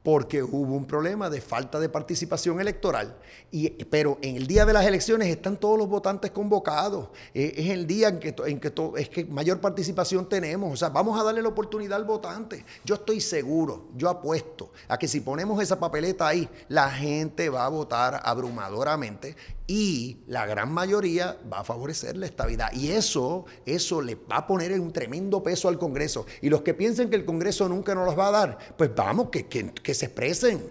Porque hubo un problema de falta de participación electoral. Y, pero en el día de las elecciones están todos los votantes convocados. Eh, es el día en que, en que es que mayor participación tenemos. O sea, vamos a darle la oportunidad al votante. Yo estoy seguro, yo apuesto a que si ponemos esa papeleta ahí, la gente va a votar abrumadoramente y la gran mayoría va a favorecer la estabilidad. Y eso, eso le va a poner un tremendo peso al Congreso. Y los que piensen que el Congreso nunca nos los va a dar, pues vamos, que, que, se expresen.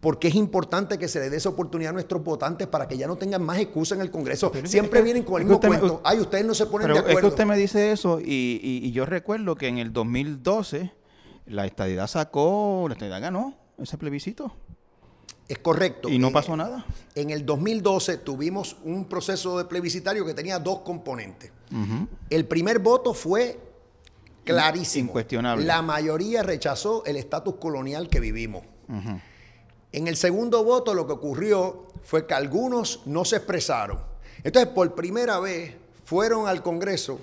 Porque es importante que se le dé esa oportunidad a nuestros votantes para que ya no tengan más excusa en el Congreso. Siempre vienen con el mismo cuento. Ay, ustedes no se ponen de acuerdo. Es que usted me dice eso y, y yo recuerdo que en el 2012 la estadidad sacó, la estadidad ganó ese plebiscito. Es correcto. ¿Y no pasó nada? En el 2012 tuvimos un proceso de plebiscitario que tenía dos componentes. El primer voto fue clarísimo. Incuestionable. La mayoría rechazó el estatus colonial que vivimos. En el segundo voto lo que ocurrió fue que algunos no se expresaron. Entonces, por primera vez, fueron al Congreso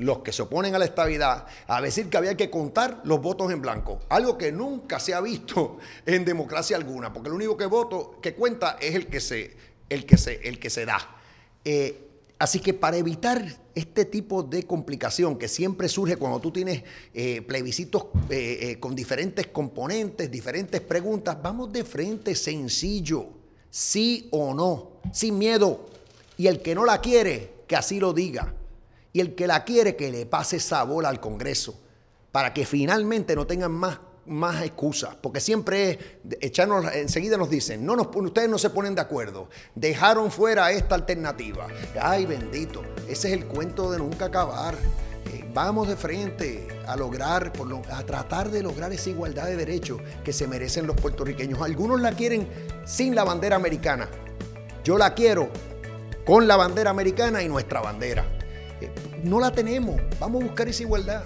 los que se oponen a la estabilidad a decir que había que contar los votos en blanco, algo que nunca se ha visto en democracia alguna, porque el único que voto que cuenta es el que se, el que se, el que se da. Eh, así que para evitar este tipo de complicación que siempre surge cuando tú tienes eh, plebiscitos eh, con diferentes componentes, diferentes preguntas, vamos de frente sencillo, sí o no, sin miedo. Y el que no la quiere, que así lo diga. Y el que la quiere, que le pase esa bola al Congreso, para que finalmente no tengan más, más excusas, porque siempre es echarnos, enseguida nos dicen, no ustedes no se ponen de acuerdo, dejaron fuera esta alternativa. Ay, bendito, ese es el cuento de nunca acabar. Eh, vamos de frente a lograr, a tratar de lograr esa igualdad de derechos que se merecen los puertorriqueños. Algunos la quieren sin la bandera americana. Yo la quiero con la bandera americana y nuestra bandera. Eh, no la tenemos. Vamos a buscar esa igualdad.